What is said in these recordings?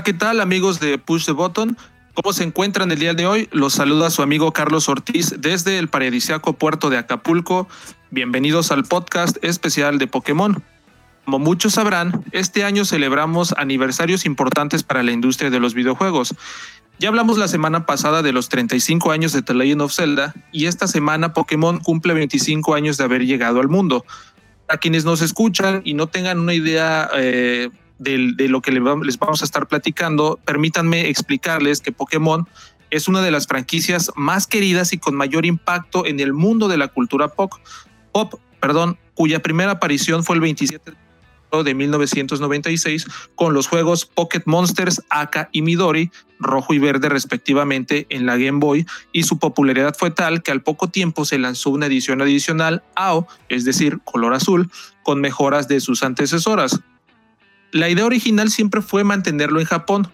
Hola, ¿qué tal amigos de Push the Button? ¿Cómo se encuentran el día de hoy? Los saluda su amigo Carlos Ortiz desde el paradisiaco puerto de Acapulco. Bienvenidos al podcast especial de Pokémon. Como muchos sabrán, este año celebramos aniversarios importantes para la industria de los videojuegos. Ya hablamos la semana pasada de los 35 años de The Legend of Zelda y esta semana Pokémon cumple 25 años de haber llegado al mundo. A quienes nos escuchan y no tengan una idea eh, de, lo que les vamos a estar platicando, permítanme explicarles que Pokémon es una de las franquicias más queridas y con mayor impacto en el mundo de la cultura pop, pop perdón, cuya primera aparición fue el 27 de 1996 con los juegos Pocket Monsters, Aka y Midori, rojo y verde respectivamente, en la Game Boy, y su popularidad fue tal que al poco tiempo se lanzó una edición adicional AO, es decir, color azul, con mejoras de sus antecesoras. La idea original siempre fue mantenerlo en Japón,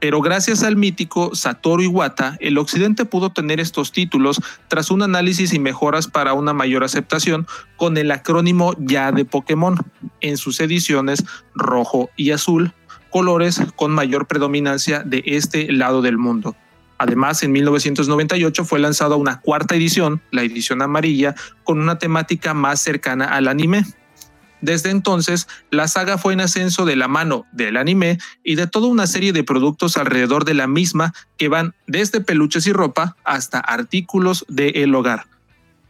pero gracias al mítico Satoru Iwata, el occidente pudo tener estos títulos tras un análisis y mejoras para una mayor aceptación con el acrónimo ya de Pokémon en sus ediciones rojo y azul, colores con mayor predominancia de este lado del mundo. Además, en 1998 fue lanzada una cuarta edición, la edición amarilla, con una temática más cercana al anime. Desde entonces, la saga fue en ascenso de la mano del anime y de toda una serie de productos alrededor de la misma que van desde peluches y ropa hasta artículos del el hogar.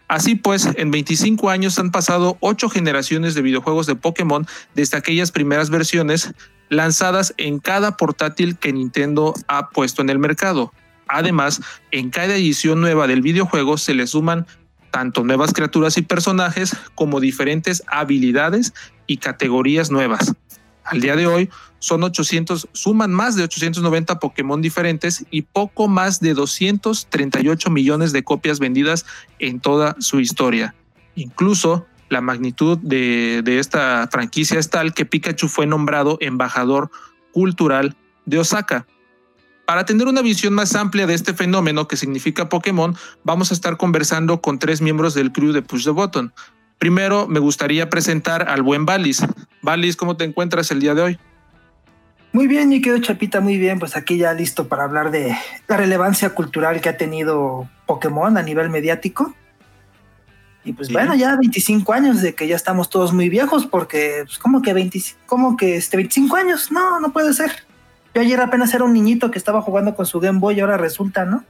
Así pues, en 25 años han pasado 8 generaciones de videojuegos de Pokémon desde aquellas primeras versiones lanzadas en cada portátil que Nintendo ha puesto en el mercado. Además, en cada edición nueva del videojuego se le suman tanto nuevas criaturas y personajes como diferentes habilidades y categorías nuevas. Al día de hoy son 800, suman más de 890 Pokémon diferentes y poco más de 238 millones de copias vendidas en toda su historia. Incluso la magnitud de, de esta franquicia es tal que Pikachu fue nombrado embajador cultural de Osaka. Para tener una visión más amplia de este fenómeno que significa Pokémon, vamos a estar conversando con tres miembros del crew de Push the Button. Primero, me gustaría presentar al buen Valis. Valis, ¿cómo te encuentras el día de hoy? Muy bien, mi querido Chapita, muy bien. Pues aquí ya listo para hablar de la relevancia cultural que ha tenido Pokémon a nivel mediático. Y pues bueno, ya 25 años de que ya estamos todos muy viejos, porque, pues, ¿cómo que 20, cómo que este 25 años? No, no puede ser. Yo ayer apenas era un niñito que estaba jugando con su Game Boy y ahora resulta, ¿no?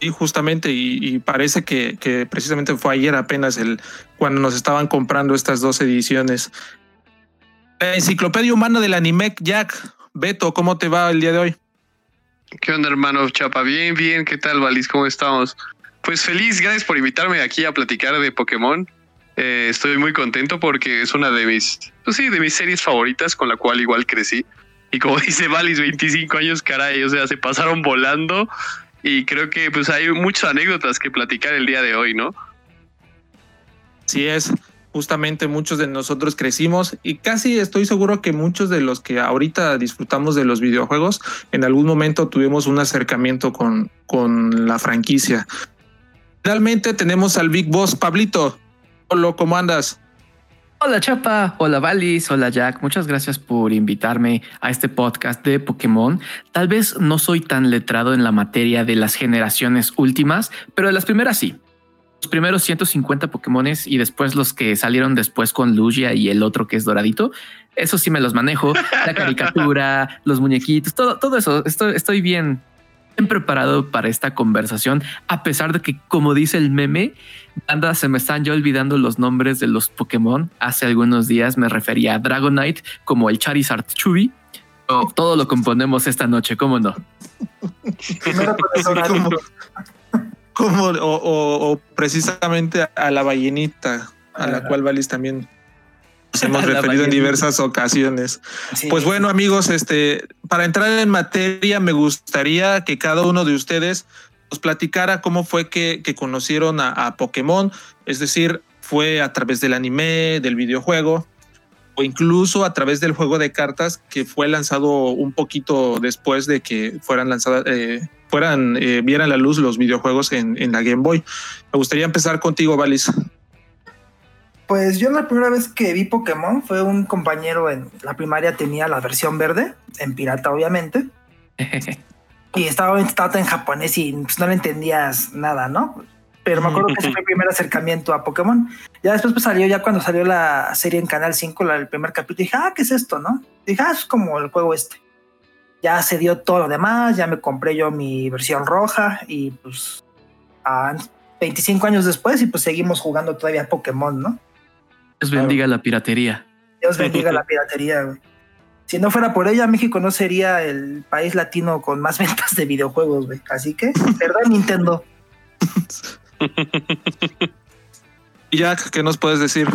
Sí, justamente, y, parece que, precisamente fue ayer apenas el cuando nos estaban comprando estas dos ediciones. La enciclopedia humana del anime, Jack. Beto, ¿cómo te va el día de hoy? ¿Qué onda, hermano Chapa? Bien, bien, ¿qué tal, Valis? ¿Cómo estamos? Pues feliz, gracias por invitarme aquí a platicar de Pokémon. Eh, estoy muy contento porque es una de mis, pues sí, de mis series favoritas con la cual igual crecí. Y como dice Valis, 25 años, caray, o sea, se pasaron volando y creo que pues hay muchas anécdotas que platicar el día de hoy, ¿no? Sí es, justamente muchos de nosotros crecimos y casi estoy seguro que muchos de los que ahorita disfrutamos de los videojuegos, en algún momento tuvimos un acercamiento con, con la franquicia. Finalmente tenemos al Big Boss, Pablito. Hola, ¿cómo andas? Hola Chapa, hola Valis, hola Jack, muchas gracias por invitarme a este podcast de Pokémon. Tal vez no soy tan letrado en la materia de las generaciones últimas, pero de las primeras sí. Los primeros 150 Pokémones y después los que salieron después con Lugia y el otro que es doradito, eso sí me los manejo. La caricatura, los muñequitos, todo, todo eso. Estoy, estoy bien, bien preparado para esta conversación, a pesar de que, como dice el meme, anda, se me están ya olvidando los nombres de los Pokémon. Hace algunos días me refería a Dragonite como el Charizard Chubby. todo lo componemos esta noche, ¿cómo no? como, o, precisamente a la ballenita, a la cual Valis también nos hemos referido en diversas ocasiones. pues bueno, amigos, este, para entrar en materia, me gustaría que cada uno de ustedes nos platicara cómo fue que, conocieron a, Pokémon, es decir, fue a través del anime, del videojuego, o incluso a través del juego de cartas que fue lanzado un poquito después de que fueran lanzadas, eh, fueran, eh, vieran la luz los videojuegos en, en la Game Boy. Me gustaría empezar contigo, Valis. Pues yo la primera vez que vi Pokémon fue un compañero en la primaria tenía la versión verde, en pirata obviamente. y estaba, estaba en japonés y pues, no le entendías nada, ¿no? Pero me acuerdo que ese fue el primer acercamiento a Pokémon. Ya después pues, salió, ya cuando salió la serie en Canal 5, el primer capítulo, dije, ah, ¿qué es esto, no? Dije, ah, es como el juego este. Ya se dio todo lo demás, ya me compré yo mi versión roja y pues a 25 años después y pues seguimos jugando todavía Pokémon, ¿no? Dios bendiga la piratería. Dios bendiga la piratería, güey. Si no fuera por ella, México no sería el país latino con más ventas de videojuegos, güey. Así que, perdón, Nintendo. Jack, ¿qué nos puedes decir?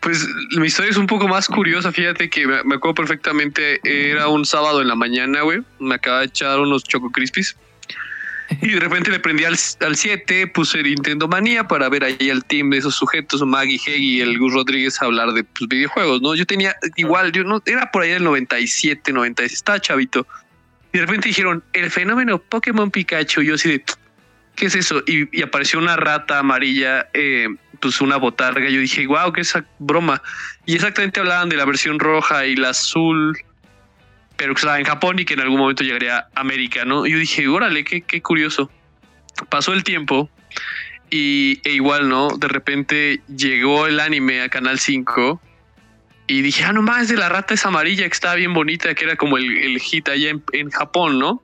Pues mi historia es un poco más curiosa, fíjate que me, acuerdo perfectamente, era un sábado en la mañana, güey, me acaba de echar unos Choco Crispies y de repente le prendí al 7, puse Nintendo Manía para ver ahí el team de esos sujetos, Maggie Hegg y el Gus Rodríguez hablar de pues, videojuegos, ¿no? Yo tenía igual, yo no, era por ahí el 97, 96, estaba chavito. Y de repente dijeron, el fenómeno Pokémon Pikachu, y yo así de, ¿qué es eso? Y, apareció una rata amarilla, eh, pues una botarga. Yo dije, wow, qué esa broma. Y exactamente hablaban de la versión roja y la azul, pero que estaba en Japón y que en algún momento llegaría a América, ¿no? Y yo dije, órale, qué, qué curioso. Pasó el tiempo y e igual, ¿no? De repente llegó el anime a Canal 5 y dije, ah, no más, de la rata es amarilla que estaba bien bonita, que era como el, el hit allá en, Japón, ¿no?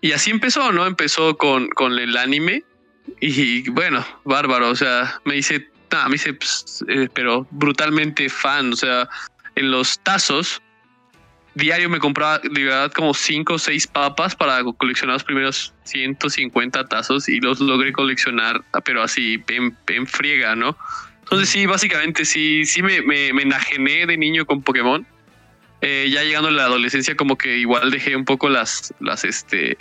Y así empezó, ¿no? Empezó con, con el anime y bueno, bárbaro, o sea, me dice, ah, me dice, pues, eh, pero brutalmente fan, o sea, en los tazos, diario me compraba de verdad como cinco o seis papas para coleccionar los primeros 150 tazos y los logré coleccionar, pero así en, friega, ¿no? Entonces sí, básicamente sí, sí me, me, me enajené de niño con Pokémon. Eh, ya llegando a la adolescencia como que igual dejé un poco las, las, este,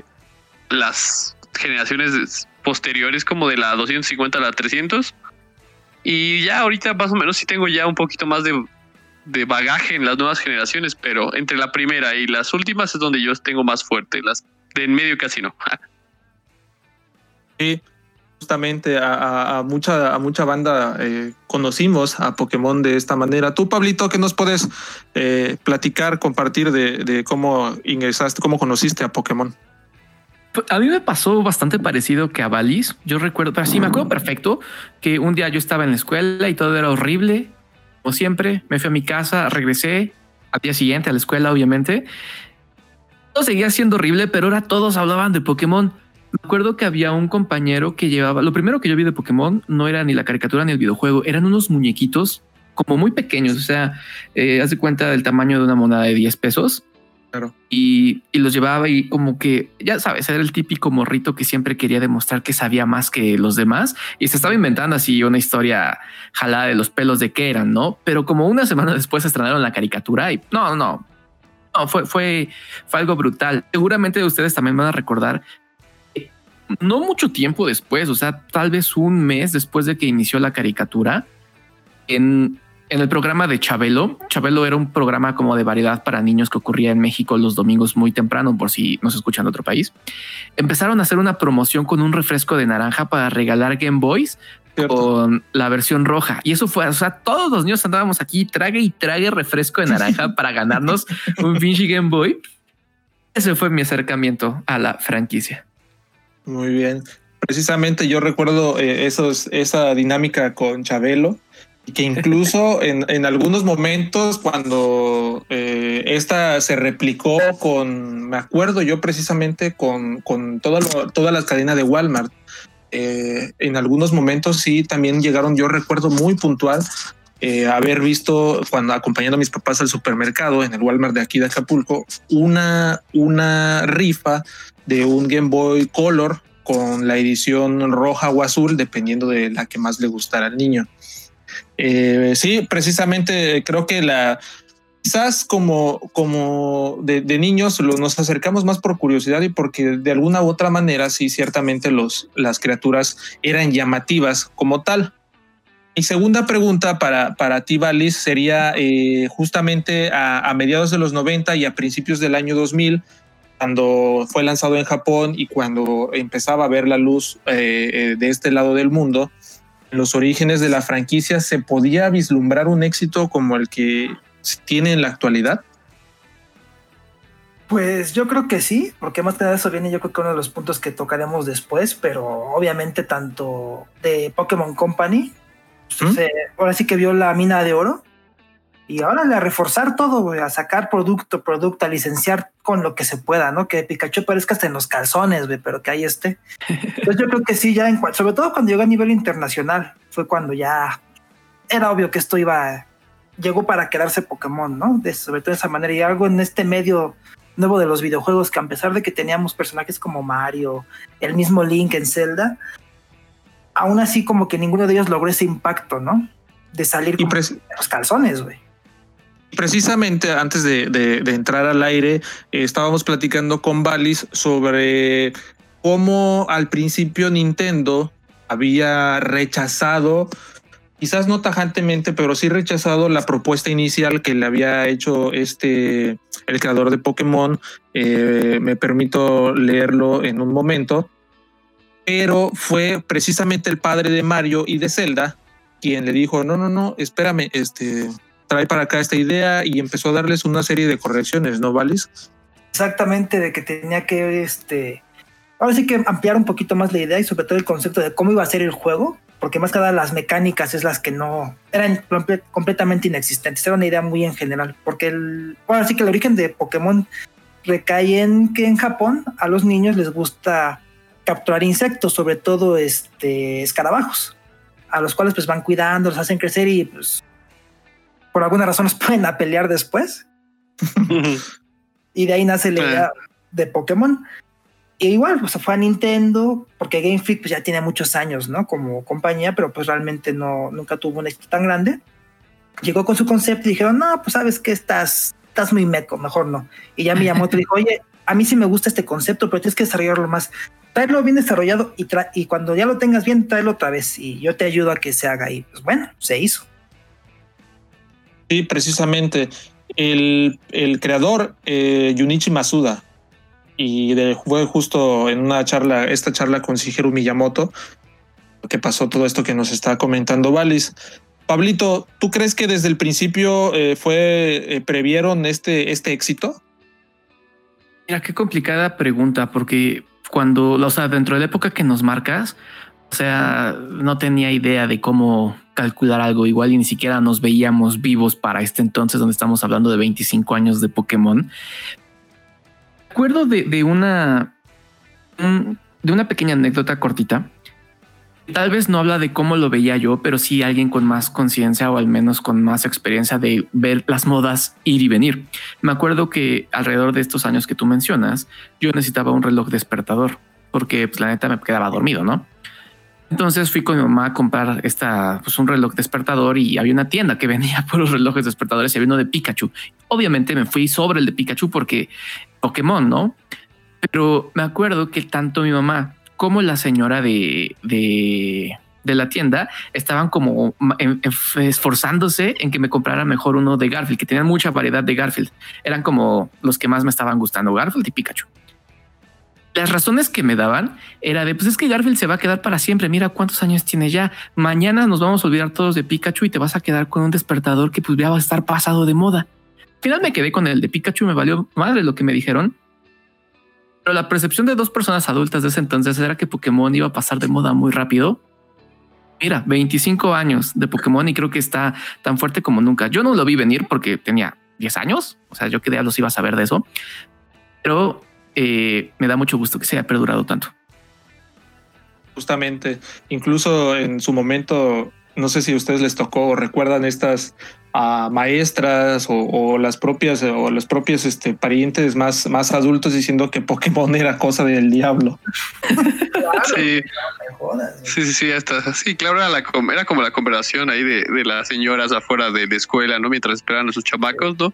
las generaciones posteriores como de la 250 a la 300. Y ya ahorita más o menos sí tengo ya un poquito más de, de bagaje en las nuevas generaciones, pero entre la primera y las últimas es donde yo tengo más fuerte, las de en medio casi no. Sí, justamente a, mucha, a mucha banda eh, conocimos a Pokémon de esta manera. Tú, Pablito, ¿qué nos puedes eh, platicar, compartir de, de, cómo ingresaste, cómo conociste a Pokémon? Pues, a mí me pasó bastante parecido que a Valis. Yo recuerdo, pero sí me acuerdo perfecto que un día yo estaba en la escuela y todo era horrible. Siempre, me fui a mi casa, regresé al día siguiente a la escuela, obviamente. Todo seguía siendo horrible, pero ahora todos hablaban de Pokémon. Me acuerdo que había un compañero que llevaba. Lo primero que yo vi de Pokémon no era ni la caricatura ni el videojuego, eran unos muñequitos como muy pequeños. O sea, eh, haz de cuenta del tamaño de una moneda de 10 pesos y, los llevaba y como que, ya sabes, era el típico morrito que siempre quería demostrar que sabía más que los demás y se estaba inventando así una historia jalada de los pelos de qué eran, ¿no? Pero como una semana después estrenaron la caricatura y no, no, no, fue, fue, fue algo brutal. Seguramente ustedes también van a recordar no mucho tiempo después, o sea, tal vez un mes después de que inició la caricatura, en en el programa de Chabelo, Chabelo era un programa como de variedad para niños que ocurría en México los domingos muy temprano, por si no se escuchan en otro país. Empezaron a hacer una promoción con un refresco de naranja para regalar Game Boys con la versión roja. Y eso fue, o sea, todos los niños andábamos aquí, trague y trague refresco de naranja para ganarnos un pinche Game Boy. Ese fue mi acercamiento a la franquicia. Muy bien. Precisamente yo recuerdo eh, esos, esa dinámica con Chabelo que incluso en, en, algunos momentos cuando eh, esta se replicó con, me acuerdo yo precisamente con, con toda, toda la cadena de Walmart, eh, en algunos momentos sí también llegaron, yo recuerdo muy puntual eh, haber visto cuando acompañando a mis papás al supermercado en el Walmart de aquí de Acapulco, una, una rifa de un Game Boy Color con la edición roja o azul, dependiendo de la que más le gustara al niño. Eh, sí, precisamente creo que la quizás como, como de, niños nos acercamos más por curiosidad y porque de alguna u otra manera sí ciertamente los, las criaturas eran llamativas como tal. Mi segunda pregunta para, para ti, Valis, sería eh, justamente a, mediados de los 90 y a principios del año 2000, cuando fue lanzado en Japón y cuando empezaba a ver la luz eh, de este lado del mundo, los orígenes de la franquicia, ¿se podía vislumbrar un éxito como el que se tiene en la actualidad? Pues yo creo que sí, porque más que nada eso viene yo creo que uno de los puntos que tocaremos después, pero obviamente tanto de Pokémon Company, pues, eh, ahora sí que vio la mina de oro y ahora a reforzar todo, a sacar producto, producto, a licenciar con lo que se pueda, ¿no? Que Pikachu parezca hasta en los calzones, güey, pero que ahí esté. Entonces yo creo que sí, ya en sobre todo cuando llegó a nivel internacional, fue cuando ya era obvio que esto iba, llegó para quedarse Pokémon, ¿no? De, sobre todo de esa manera y algo en este medio nuevo de los videojuegos que a pesar de que teníamos personajes como Mario, el mismo Link en Zelda, aún así como que ninguno de ellos logró ese impacto, ¿no? De salir con los calzones, güey. Precisamente antes de, entrar al aire, eh, estábamos platicando con Valis sobre cómo al principio Nintendo había rechazado, quizás no tajantemente, pero sí rechazado la propuesta inicial que le había hecho este, el creador de Pokémon. Eh, me permito leerlo en un momento, pero fue precisamente el padre de Mario y de Zelda quien le dijo, no, no, no, espérame, este, trae para acá esta idea y empezó a darles una serie de correcciones, ¿no, Valis? Exactamente, de que tenía que, este, ahora sí que ampliar un poquito más la idea y sobre todo el concepto de cómo iba a ser el juego, porque más que nada las mecánicas es las que no eran completamente inexistentes, era una idea muy en general, porque el, ahora sí que el origen de Pokémon recae en que en Japón a los niños les gusta capturar insectos, sobre todo este escarabajos, a los cuales pues van cuidando, los hacen crecer y pues por alguna razón nos pueden a pelear después. y de ahí nace la idea de Pokémon. Y igual, pues fue a Nintendo, porque Game Freak pues, ya tiene muchos años, ¿no? Como compañía, pero pues realmente no, nunca tuvo un éxito tan grande. Llegó con su concepto y dijeron, no, pues sabes que estás, estás muy meco, mejor no. Y ya Miyamoto dijo, oye, a mí sí me gusta este concepto, pero tienes que desarrollarlo más. Traerlo bien desarrollado y, y cuando ya lo tengas bien, tráelo otra vez y yo te ayudo a que se haga. Y pues bueno, se hizo. Sí, precisamente. El, creador, eh, Junichi Masuda, y fue justo en una charla, esta charla con Shigeru Miyamoto, que pasó todo esto que nos está comentando Valis. Pablito, ¿tú crees que desde el principio eh, fue eh, previeron este, este éxito? Mira, qué complicada pregunta, porque cuando, o sea, dentro de la época que nos marcas, o sea, no tenía idea de cómo calcular algo igual y ni siquiera nos veíamos vivos para este entonces donde estamos hablando de 25 años de Pokémon. Recuerdo de, de una de una pequeña anécdota cortita. Tal vez no habla de cómo lo veía yo, pero sí alguien con más conciencia o al menos con más experiencia de ver las modas ir y venir. Me acuerdo que alrededor de estos años que tú mencionas, yo necesitaba un reloj despertador porque pues, la neta me quedaba dormido, ¿no? Entonces fui con mi mamá a comprar esta, pues un reloj despertador y había una tienda que vendía por los relojes despertadores y había uno de Pikachu. Obviamente me fui sobre el de Pikachu porque Pokémon, ¿no? Pero me acuerdo que tanto mi mamá como la señora de, de, la tienda estaban como esforzándose en que me comprara mejor uno de Garfield, que tenían mucha variedad de Garfield. Eran como los que más me estaban gustando, Garfield y Pikachu las razones que me daban era de, pues es que Garfield se va a quedar para siempre. Mira cuántos años tiene ya. Mañana nos vamos a olvidar todos de Pikachu y te vas a quedar con un despertador que pues ya va a estar pasado de moda. Al final me quedé con el de Pikachu, me valió madre lo que me dijeron. Pero la percepción de dos personas adultas de ese entonces era que Pokémon iba a pasar de moda muy rápido. Mira, 25 años de Pokémon y creo que está tan fuerte como nunca. Yo no lo vi venir porque tenía 10 años. O sea, yo que los iba a saber de eso. Pero eh, me da mucho gusto que se haya perdurado tanto. Justamente, incluso en su momento, no sé si a ustedes les tocó o recuerdan estas ah, maestras o, las propias o los propios este, parientes más, más adultos diciendo que Pokémon era cosa del diablo. sí. sí, sí, sí, hasta sí, claro, era, la, era como la conversación ahí de, de las señoras afuera de, de, escuela, ¿no? Mientras esperaban a sus chamacos, ¿no?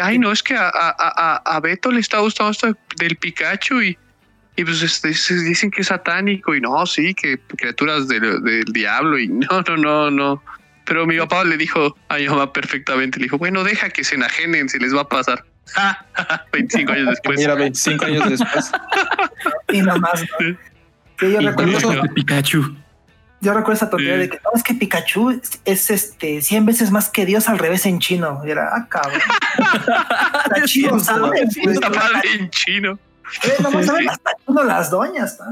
Ay, no, es que a, a, a Beto le está gustando esto del Pikachu y, y pues este, dicen que es satánico y no, sí, que criaturas del, del diablo y no, no, no, no. Pero mi papá le dijo a mi mamá perfectamente, le dijo, bueno, deja que se enajenen, si les va a pasar. 25 años después. Mira, 25 años después. y nada más. ¿no? Que yo recuerdo. Pikachu. Yo recuerdo esa tontería de que no, es que Pikachu es, es, este 100 veces más que Dios al revés en chino. Y era, ah, cabrón. Está chido, ¿sabes? Está mal en chino. eh, no más saben hasta uno las doñas.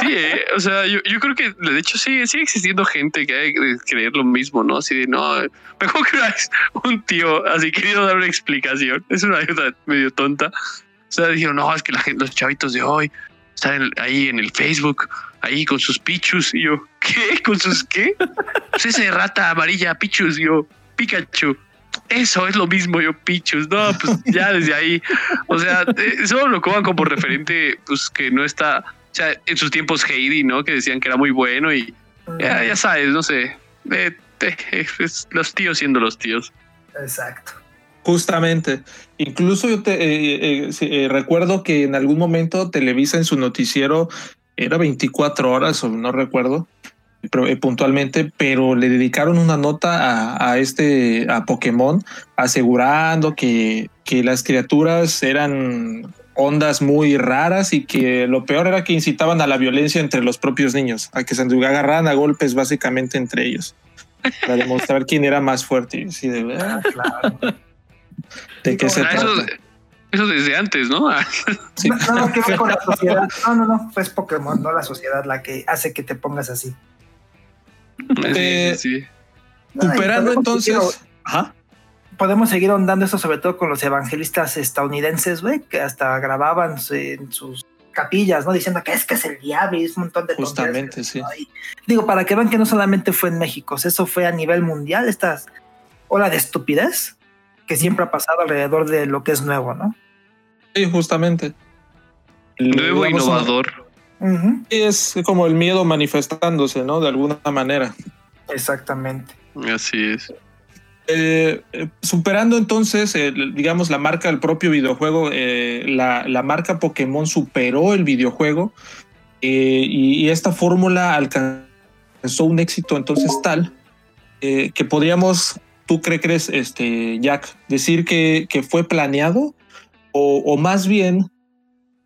Sí, eh, o sea, yo, yo creo que de hecho sí, sigue existiendo gente que hay que creer lo mismo, ¿no? Así de no, mejor que un tío así querido dar una explicación. Es una ayuda medio tonta. O sea, dijeron, no, es que la gente, los chavitos de hoy están ahí en el Facebook, ahí con sus pichus. Y yo, ¿qué? ¿Con sus qué? Pues ese rata amarilla, pichus. Y yo, Pikachu. Eso es lo mismo, yo, pichus. No, pues ya desde ahí. O sea, eh, solo lo coman como referente, pues que no está. O sea, en sus tiempos Heidi, ¿no? Que decían que era muy bueno y ya, ya sabes, no sé. eh, eh, es los tíos siendo los tíos. Exacto. Justamente. Incluso yo te eh, eh, eh, recuerdo que en algún momento Televisa en su noticiero era 24 horas o no recuerdo pero, eh, puntualmente, pero le dedicaron una nota a, a este a Pokémon asegurando que, que las criaturas eran ondas muy raras y que lo peor era que incitaban a la violencia entre los propios niños, a que se agarraran a golpes básicamente entre ellos para demostrar quién era más fuerte. Y así de, ah, Claro. ¿De qué se eso, trata? Eso desde antes, ¿no? Ah, Sí. No, nada que ver con la sociedad. No, no, no. Pues Pokémon, no la sociedad la que hace que te pongas así. Eh, sí, sí. Superando Ay, entonces. seguir- Ajá. Podemos seguir ahondando eso, sobre todo con los evangelistas estadounidenses, güey, que hasta grababan en sus capillas, ¿no? Diciendo que es que es el diablo y es un montón de tonterías. Justamente, sí. Digo, para que vean que no solamente fue en México, eso fue a nivel mundial, esta ola de estupidez que siempre ha pasado alrededor de lo que es nuevo, ¿no? Sí, justamente. Nuevo Digamos, innovador. Es como el miedo manifestándose, ¿no? De alguna manera. Exactamente. Así es. Eh, eh, superando entonces, eh, digamos, la marca del propio videojuego, eh, la, la marca Pokémon superó el videojuego eh, y, y esta fórmula alcanzó un éxito entonces tal eh, que podríamos, ¿tú cre- crees, este, Jack, decir que, que fue planeado o, más bien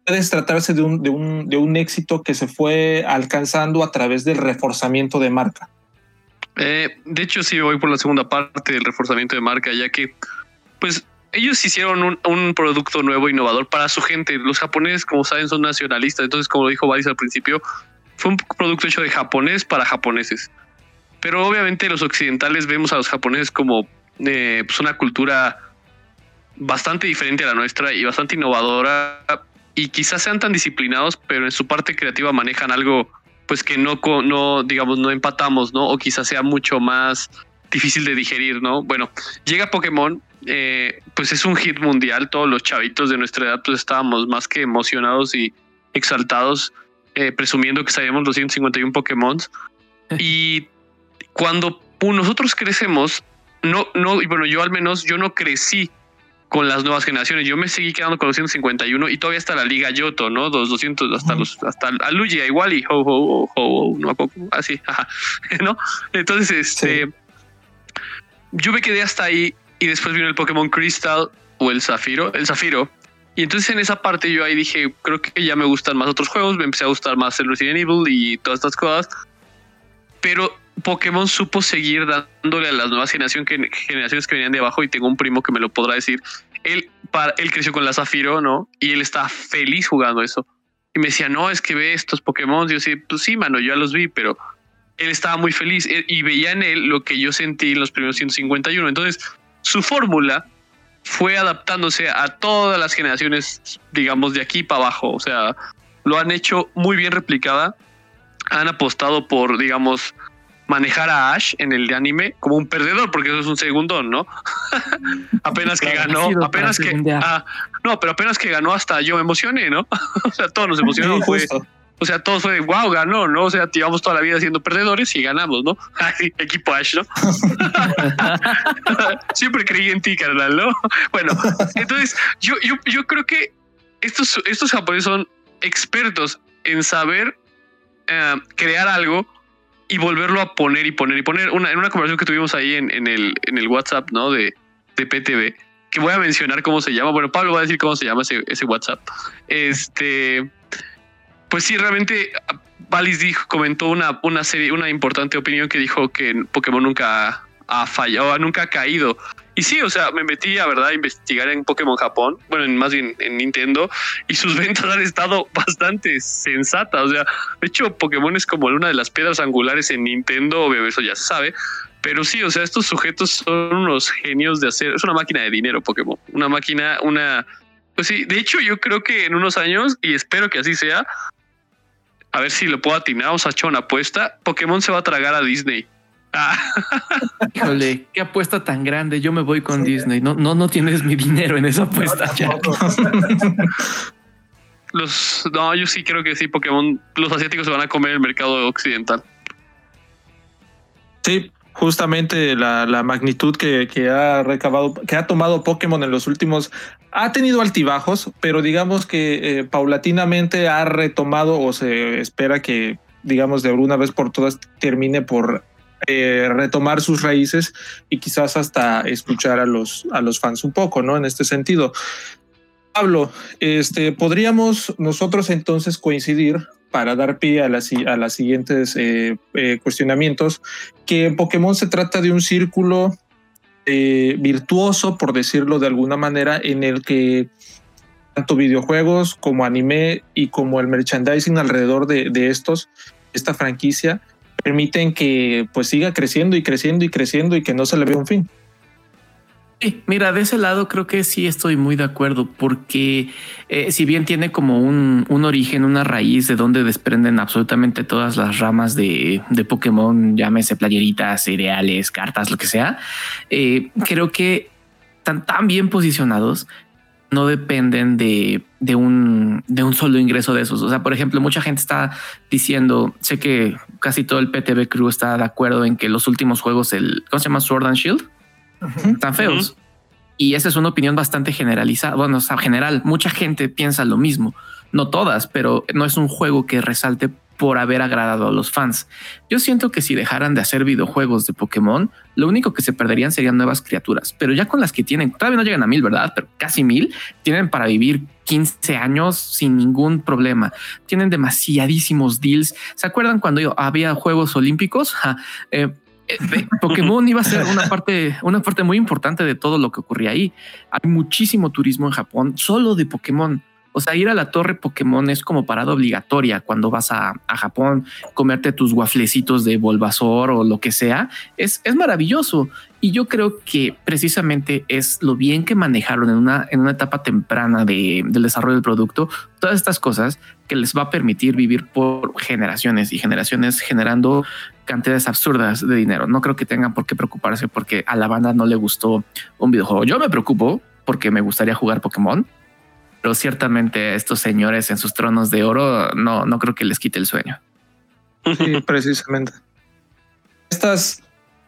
puedes tratarse de un, de, un, de un éxito que se fue alcanzando a través del reforzamiento de marca? Eh, de hecho, sí voy por la segunda parte del reforzamiento de marca, ya que, pues, ellos hicieron un, producto nuevo, innovador para su gente. Los japoneses, como saben, son nacionalistas. Entonces, como dijo Valis al principio, fue un producto hecho de japonés para japoneses. Pero obviamente los occidentales vemos a los japoneses como eh, pues una cultura bastante diferente a la nuestra y bastante innovadora. Y quizás sean tan disciplinados, pero en su parte creativa manejan algo pues que no, no, digamos, no empatamos, ¿no? O quizás sea mucho más difícil de digerir, ¿no? Bueno, llega Pokémon, eh, pues es un hit mundial, todos los chavitos de nuestra edad pues estábamos más que emocionados y exaltados, eh, presumiendo que sabíamos los 151 Pokémon. y cuando nosotros crecemos, no, no, y bueno, yo al menos, yo no crecí con las nuevas generaciones. Yo me seguí quedando con los 151 y todavía está la Liga Yoto, ¿no? Los 200, hasta los, hasta a Lugia igual y ho, ho, ho, ho, no, así, ajá, ¿no? Entonces, este, yo me quedé hasta ahí y después vino el Pokémon Crystal o el Zafiro, el Zafiro. Y entonces en esa parte yo ahí dije, creo que ya me gustan más otros juegos, me empecé a gustar más el Resident Evil y todas estas cosas. Pero Pokémon supo seguir dándole a las nuevas generación que, generaciones que venían de abajo y tengo un primo que me lo podrá decir. Él, para, él creció con la Zafiro, ¿no? Y él estaba feliz jugando eso. Y me decía, no, es que ve estos Pokémon. Y yo sí, pues sí, mano, yo ya los vi, pero él estaba muy feliz y veía en él lo que yo sentí en los primeros 151. Entonces, su fórmula fue adaptándose a todas las generaciones, digamos, de aquí para abajo. O sea, lo han hecho muy bien replicada. Han apostado por, digamos, manejar a Ash en el anime como un perdedor, porque eso es un segundón, ¿no? apenas que ganó, apenas que. ah, no, pero apenas que ganó, hasta yo me emocioné, ¿no? o sea, todos nos Sí, emocionamos. fue, o sea, todos fue de wow, ganó, ¿no? O sea, llevamos toda la vida siendo perdedores y ganamos, ¿no? Ay, Equipo Ash, ¿no? Siempre creí en ti, carnal, ¿no? Bueno, entonces yo, yo, yo creo que estos, estos japoneses son expertos en saber eh, crear algo y volverlo a poner y poner y poner. Una, en una conversación que tuvimos ahí en, en el, en el WhatsApp, ¿no? De, de PTV, que voy a mencionar cómo se llama. Bueno, Pablo va a decir cómo se llama ese, ese WhatsApp. Este, pues sí, realmente Valis dijo, comentó una, una serie, una importante opinión que dijo que Pokémon nunca ha fallado, nunca ha caído. Y sí, o sea, me metí a verdad a investigar en Pokémon Japón, bueno, más bien en Nintendo, y sus ventas han estado bastante sensatas. O sea, de hecho, Pokémon es como una de las piedras angulares en Nintendo, obviamente eso ya se sabe. Pero sí, o sea, estos sujetos son unos genios de hacer. Es una máquina de dinero, Pokémon. Una máquina, una. Pues sí, de hecho, yo creo que en unos años, y espero que así sea, a ver si lo puedo atinar, vamos a echar una apuesta. Pokémon se va a tragar a Disney. Ah. Híjole, qué apuesta tan grande. Yo me voy con Disney. No, no, no tienes mi dinero en esa apuesta. los, no, yo sí creo que sí, Pokémon. Los asiáticos se van a comer el mercado occidental. Sí, justamente la, magnitud que, ha recabado, que ha tomado Pokémon en los últimos, ha tenido altibajos, pero digamos que eh, paulatinamente ha retomado o se espera que, digamos, de alguna vez por todas termine por eh, retomar sus raíces y quizás hasta escuchar a los, a los fans un poco, ¿no? En este sentido. Pablo, este, podríamos nosotros entonces coincidir para dar pie a las, a las siguientes eh, eh, cuestionamientos, que Pokémon se trata de un círculo virtuoso, por decirlo de alguna manera, en el que tanto videojuegos como anime y como el merchandising alrededor de, de estos, esta franquicia, permiten que pues siga creciendo y creciendo y creciendo y que no se le vea un fin. Sí, mira, de ese lado creo que sí estoy muy de acuerdo, porque eh, si bien tiene como un, un, origen, una raíz de donde desprenden absolutamente todas las ramas de, de Pokémon, llámese playeritas, cereales, cartas, lo que sea, eh, creo que están tan bien posicionados no dependen de, de, un, de un solo ingreso de esos. O sea, por ejemplo, mucha gente está diciendo, sé que casi todo el PTB Crew está de acuerdo en que los últimos juegos, el, ¿cómo se llama? Sword and Shield, están feos. Y esa es una opinión bastante generalizada. Bueno, o sea, general, mucha gente piensa lo mismo. No todas, pero no es un juego que resalte por haber agradado a los fans. Yo siento que si dejaran de hacer videojuegos de Pokémon, lo único que se perderían serían nuevas criaturas, pero ya con las que tienen, todavía no llegan a mil, ¿verdad? Pero casi mil, tienen para vivir 15 años sin ningún problema. Tienen demasiadísimos deals. ¿Se acuerdan cuando había Juegos Olímpicos? Eh, eh, Pokémon iba a ser una parte, una parte muy importante de todo lo que ocurría ahí. Hay muchísimo turismo en Japón solo de Pokémon. O sea, ir a la torre Pokémon es como parada obligatoria cuando vas a, Japón, comerte tus guaflecitos de Bulbasaur o lo que sea. Es, es maravilloso. Y yo creo que precisamente es lo bien que manejaron en una, en una etapa temprana de, del desarrollo del producto, todas estas cosas que les va a permitir vivir por generaciones y generaciones generando cantidades absurdas de dinero. No creo que tengan por qué preocuparse porque a la banda no le gustó un videojuego. Yo me preocupo porque me gustaría jugar Pokémon, pero ciertamente estos señores en sus tronos de oro no, no creo que les quite el sueño. Sí, precisamente. Estas,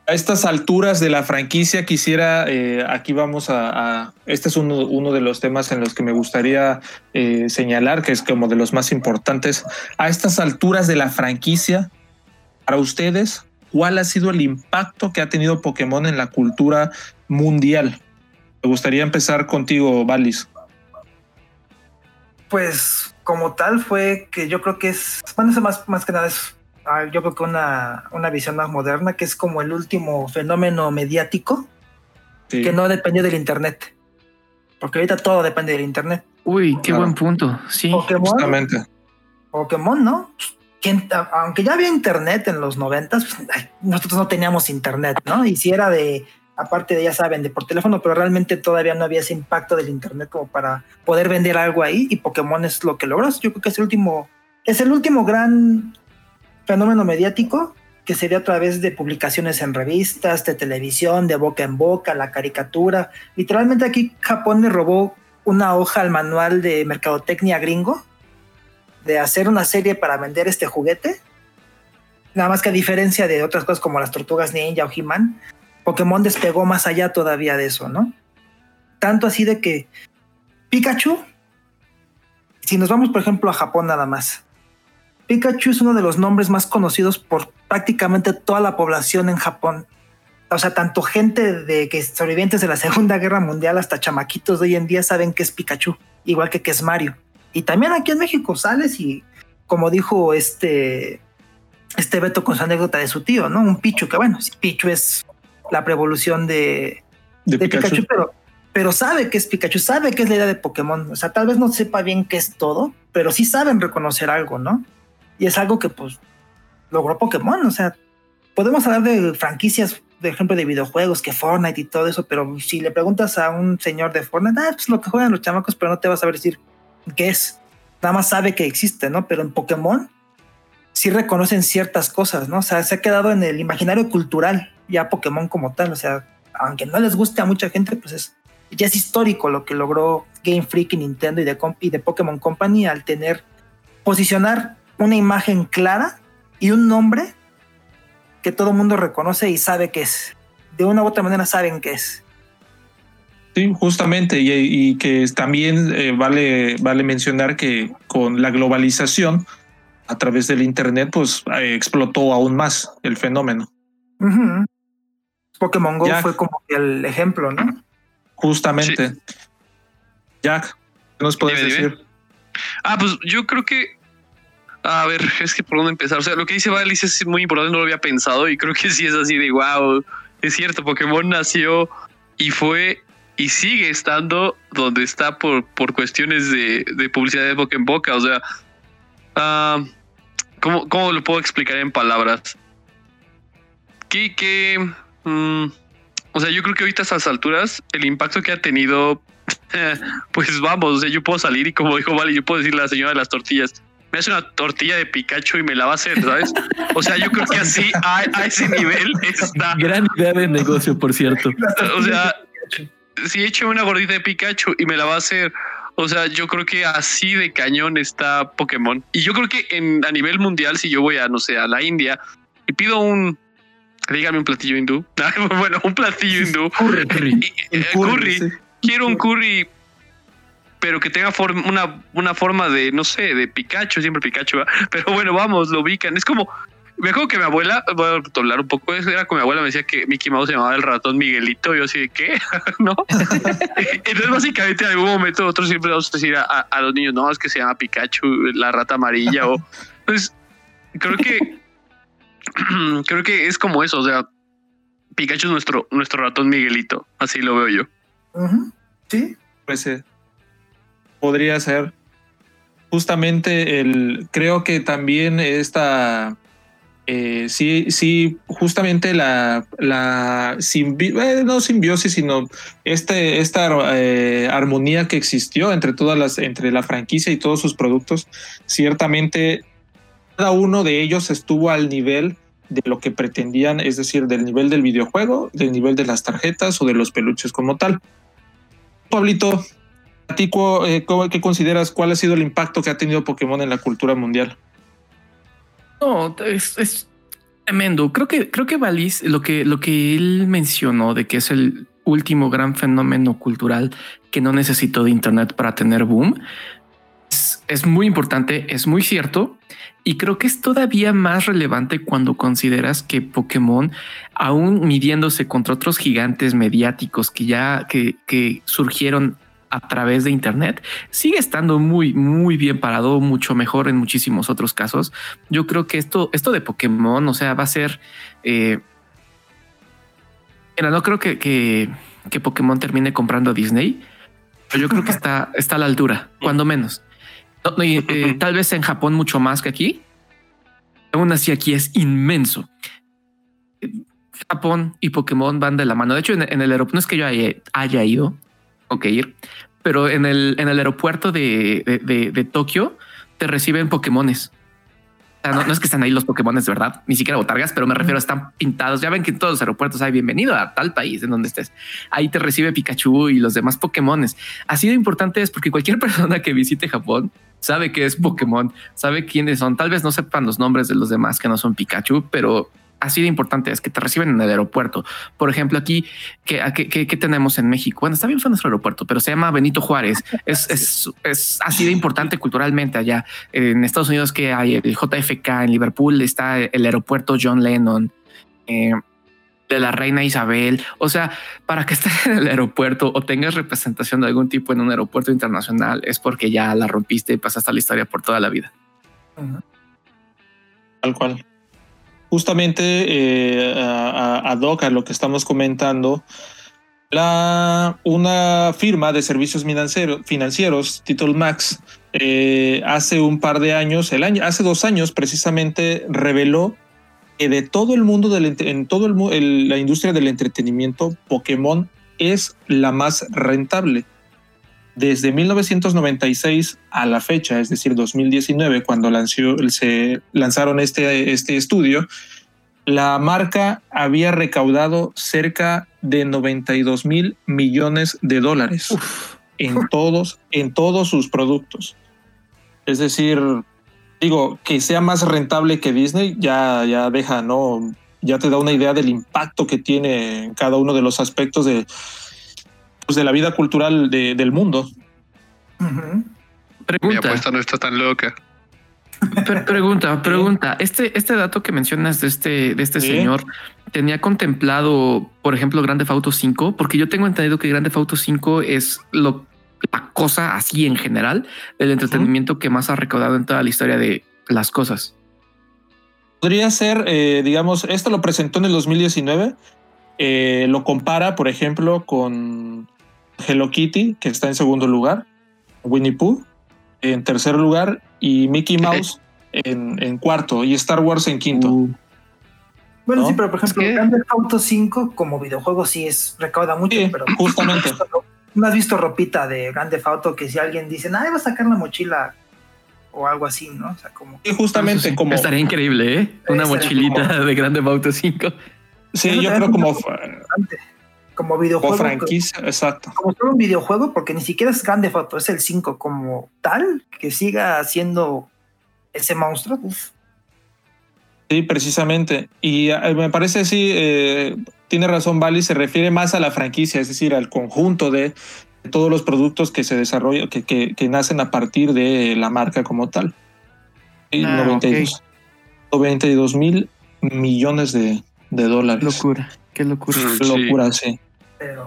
a estas alturas de la franquicia quisiera, eh, aquí vamos a, este es uno, de los temas en los que me gustaría eh, señalar, que es como de los más importantes. A estas alturas de la franquicia, para ustedes, ¿cuál ha sido el impacto que ha tenido Pokémon en la cultura mundial? Me gustaría empezar contigo, Valis pues como tal fue que yo creo que es, más, más que nada es, yo creo que una, una visión más moderna, que es como el último fenómeno mediático que no depende del Internet. Porque ahorita todo depende del Internet. Uy, qué buen punto. Sí, Pokémon, justamente. Pokémon, ¿no? aunque ya había Internet en los noventas, pues, nosotros no teníamos Internet, ¿no? Y si era de aparte de, ya saben, de por teléfono, pero realmente todavía no había ese impacto del Internet como para poder vender algo ahí y Pokémon es lo que logró. Yo creo que es el último, es el último gran fenómeno mediático que se dio a través de publicaciones en revistas, de televisión, de boca en boca, la caricatura. Literalmente aquí Japón le robó una hoja al manual de mercadotecnia gringo de hacer una serie para vender este juguete. Nada más que a diferencia de otras cosas como las tortugas ninja o He-Man, Pokémon despegó más allá todavía de eso, ¿no? Tanto así de que Pikachu, si nos vamos por ejemplo a Japón nada más, Pikachu es uno de los nombres más conocidos por prácticamente toda la población en Japón. O sea, tanto gente de que sobrevivientes de la Segunda Guerra Mundial hasta chamaquitos de hoy en día saben que es Pikachu, igual que que es Mario. Y también aquí en México sales y como dijo este, este Beto con su anécdota de su tío, ¿no? Un Pichu, que bueno, Pichu es la prevolución de, De, Pikachu. pero, pero sabe que es Pikachu, sabe que es la idea de Pokémon. O sea, tal vez no sepa bien qué es todo, pero sí saben reconocer algo, ¿no? Y es algo que pues logró Pokémon. O sea, podemos hablar de franquicias, de ejemplo, de videojuegos, que Fortnite y todo eso, pero si le preguntas a un señor de Fortnite, ah, pues lo que juegan los chamacos, pero no te va a decir qué es. Nada más sabe que existe, ¿no? Pero en Pokémon sí reconocen ciertas cosas, ¿no? O sea, se ha quedado en el imaginario cultural ya Pokémon como tal. O sea, aunque no les guste a mucha gente, pues es, ya es histórico lo que logró Game Freak y Nintendo y de, y de Pokémon Company al tener, posicionar una imagen clara y un nombre que todo el mundo reconoce y sabe que es. De una u otra manera saben que es. Sí, justamente, y, y que también eh, vale, vale mencionar que con la globalización a través del Internet, pues eh, explotó aún más el fenómeno. Pokémon Go fue como que el ejemplo, ¿no? Justamente. Jack, ¿qué nos puedes Dime, dime. decir? Ah, pues yo creo que. A ver, es que por dónde empezar. O sea, lo que dice Valis es muy importante, no lo había pensado y creo que sí es así de wow. Es cierto, Pokémon nació y fue y sigue estando donde está por, por cuestiones de, de publicidad de boca en boca. O sea, ah, ¿cómo, ¿cómo lo puedo explicar en palabras? Que, que mm, o sea, yo creo que ahorita a estas alturas el impacto que ha tenido pues vamos, o sea, yo puedo salir y como dijo Vale, yo puedo decirle a la señora de las tortillas, me hace una tortilla de Pikachu y me la va a hacer, ¿sabes? O sea, yo creo que así a, a ese nivel está. Gran idea de negocio, por cierto. O sea, si echo una gordita de Pikachu y me la va a hacer. O sea, yo creo que así de cañón está Pokémon. Y yo creo que en, a nivel mundial, si yo voy a, no sé, a la India y pido un, dígame un platillo hindú. bueno, un platillo hindú. Curry. Eh, curry. sí. quiero un curry, pero que tenga una, una forma de, no sé, de Pikachu, siempre Pikachu, ¿verdad? pero bueno, vamos, lo ubican. Es como, me acuerdo que mi abuela, voy a hablar un poco, era con mi abuela, me decía que Mickey Mouse se llamaba el ratón Miguelito, y yo así de, ¿qué? ¿No? Entonces, básicamente, en algún momento nosotros siempre vamos a decir a, a- a los niños, no, es que se llama Pikachu, la rata amarilla, o... Pues, creo que, creo que es como eso, o sea, Pikachu es nuestro, nuestro ratón Miguelito, así lo veo yo. Ujú. Sí. Pues, eh, podría ser justamente el creo que también esta eh, sí sí justamente la la eh, no simbiosis sino este esta eh, armonía que existió entre todas las entre la franquicia y todos sus productos ciertamente cada uno de ellos estuvo al nivel de lo que pretendían es decir del nivel del videojuego del nivel de las tarjetas o de los peluches como tal. Pablito, ¿a ti cu- eh, qué consideras cuál ha sido el impacto que ha tenido Pokémon en la cultura mundial? No, es, es tremendo. Creo que, creo que Valis, lo que, lo que él mencionó de que es el último gran fenómeno cultural que no necesitó de Internet para tener boom, es, muy importante, es muy cierto. Y creo que es todavía más relevante cuando consideras que Pokémon, aún midiéndose contra otros gigantes mediáticos que ya que surgieron a través de Internet, sigue estando muy, muy bien parado, mucho mejor en muchísimos otros casos. Yo creo que esto, esto de Pokémon, o sea, va a ser. eh, mira, no creo que, que, que Pokémon termine comprando a Disney, pero yo creo que está, está a la altura, cuando menos. No, no, y, eh, tal vez en Japón mucho más que aquí. Aún así, aquí es inmenso. Japón y Pokémon van de la mano. De hecho, en, en el aeropuerto, no es que yo haya, haya ido, o que ir, pero en el, en el aeropuerto de, de, de- de Tokio te reciben Pokémones. O sea, no, no es que están ahí los Pokémones de verdad, ni siquiera botargas, pero me refiero a están pintados. Ya ven que en todos los aeropuertos hay bienvenido a tal país en donde estés. Ahí te recibe Pikachu y los demás Pokémones. Así de importante es porque cualquier persona que visite Japón sabe que es Pokémon, sabe quiénes son. Tal vez no sepan los nombres de los demás que no son Pikachu, pero así de importante es que te reciben en el aeropuerto. Por ejemplo, aquí, ¿qué, qué, qué- qué tenemos en México? Bueno, está bien fue nuestro aeropuerto, pero se llama Benito Juárez. Es, es, es así de importante culturalmente allá. En Estados Unidos que hay el JFK, en Liverpool está el aeropuerto John Lennon. eh, de la reina Isabel. O sea, para que estés en el aeropuerto o tengas representación de algún tipo en un aeropuerto internacional es porque ya la rompiste y pasaste a la historia por toda la vida. Tal cual. Justamente eh, a, Doc, a lo que estamos comentando, la, una firma de servicios financieros, Title Max, eh, hace un par de años, el año, hace dos años precisamente, reveló que de todo el mundo, del, en todo el, la industria del entretenimiento, Pokémon es la más rentable. Desde 1996 a la fecha, es decir, 2019, cuando lanzó, se lanzaron este, este estudio, la marca había recaudado cerca de 92 mil millones de dólares en todos, en todos sus productos. Es decir, digo, que sea más rentable que Disney, ya, ya deja, ¿no? Ya te da una idea del impacto que tiene en cada uno de los aspectos de, pues, de la vida cultural de, del mundo. Pregunta. Mi apuesta no está tan loca. pregunta, pregunta. Este, este dato que mencionas de este, de este señor tenía contemplado, por ejemplo, Grande Auto 5, porque yo tengo entendido que Grande Auto 5 es lo, la cosa así en general del entretenimiento que más ha recaudado en toda la historia de las cosas. Podría ser, eh, digamos, esto lo presentó en el 2019. Eh, lo compara, por ejemplo, con Hello Kitty, que está en segundo lugar, Winnie Pooh en tercer lugar y Mickey Mouse en, cuarto y Star Wars en quinto. Uh. Bueno, sí, pero por ejemplo, Grand Auto 5 como videojuego sí es recauda mucho, pero justamente. No has visto ropita de Grand Auto que si alguien dice, nadie va a sacar la mochila o algo así, ¿no? O sea, como. Y justamente como. Estaría increíble, ¿eh? Una mochilita de Grand Auto 5. Sí, yo creo como como videojuego. Como franquicia, exacto. Como solo un videojuego, porque ni siquiera es grande foto, es el 5 como tal, que siga siendo ese monstruo. Sí, precisamente. Y eh, me parece sí, eh, tiene razón Bali, se refiere más a la franquicia, es decir, al conjunto de todos los productos que se desarrollan, que, que, nacen a partir de la marca como tal. Y 92, ah, mil millones de, de dólares. Locura. Qué locura. locura, sí.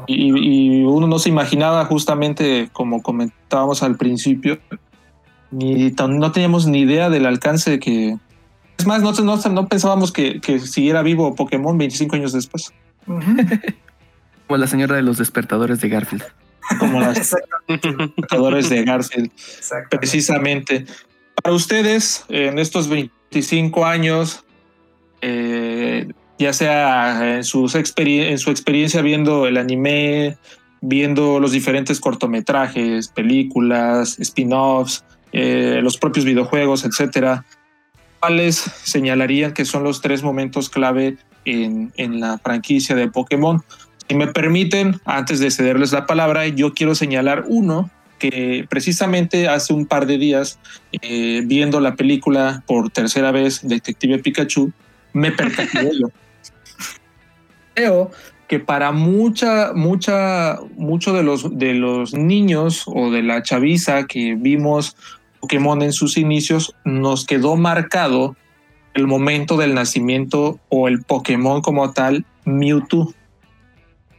Y, uno no se imaginaba justamente, como comentábamos al principio, ni no teníamos ni idea del alcance que... Es más, no, no, pensábamos que, que, siguiera vivo Pokémon 25 años después. Como la señora de los despertadores de Garfield. Como los despertadores de Garfield. Precisamente. Para ustedes, en estos 25 años, eh, ya sea en, sus en su experiencia viendo el anime, viendo los diferentes cortometrajes, películas, spin-offs, eh, los propios videojuegos, etcétera. ¿Cuáles señalarían que son los tres momentos clave en, en la franquicia de Pokémon? Si me permiten, antes de cederles la palabra, yo quiero señalar uno que precisamente hace un par de días, eh, viendo la película por tercera vez, Detective Pikachu, me percaté de ello creo que para mucha, mucha, mucho de los, de los niños o de la chaviza que vimos Pokémon en sus inicios, nos quedó marcado el momento del nacimiento o el Pokémon como tal, Mewtwo.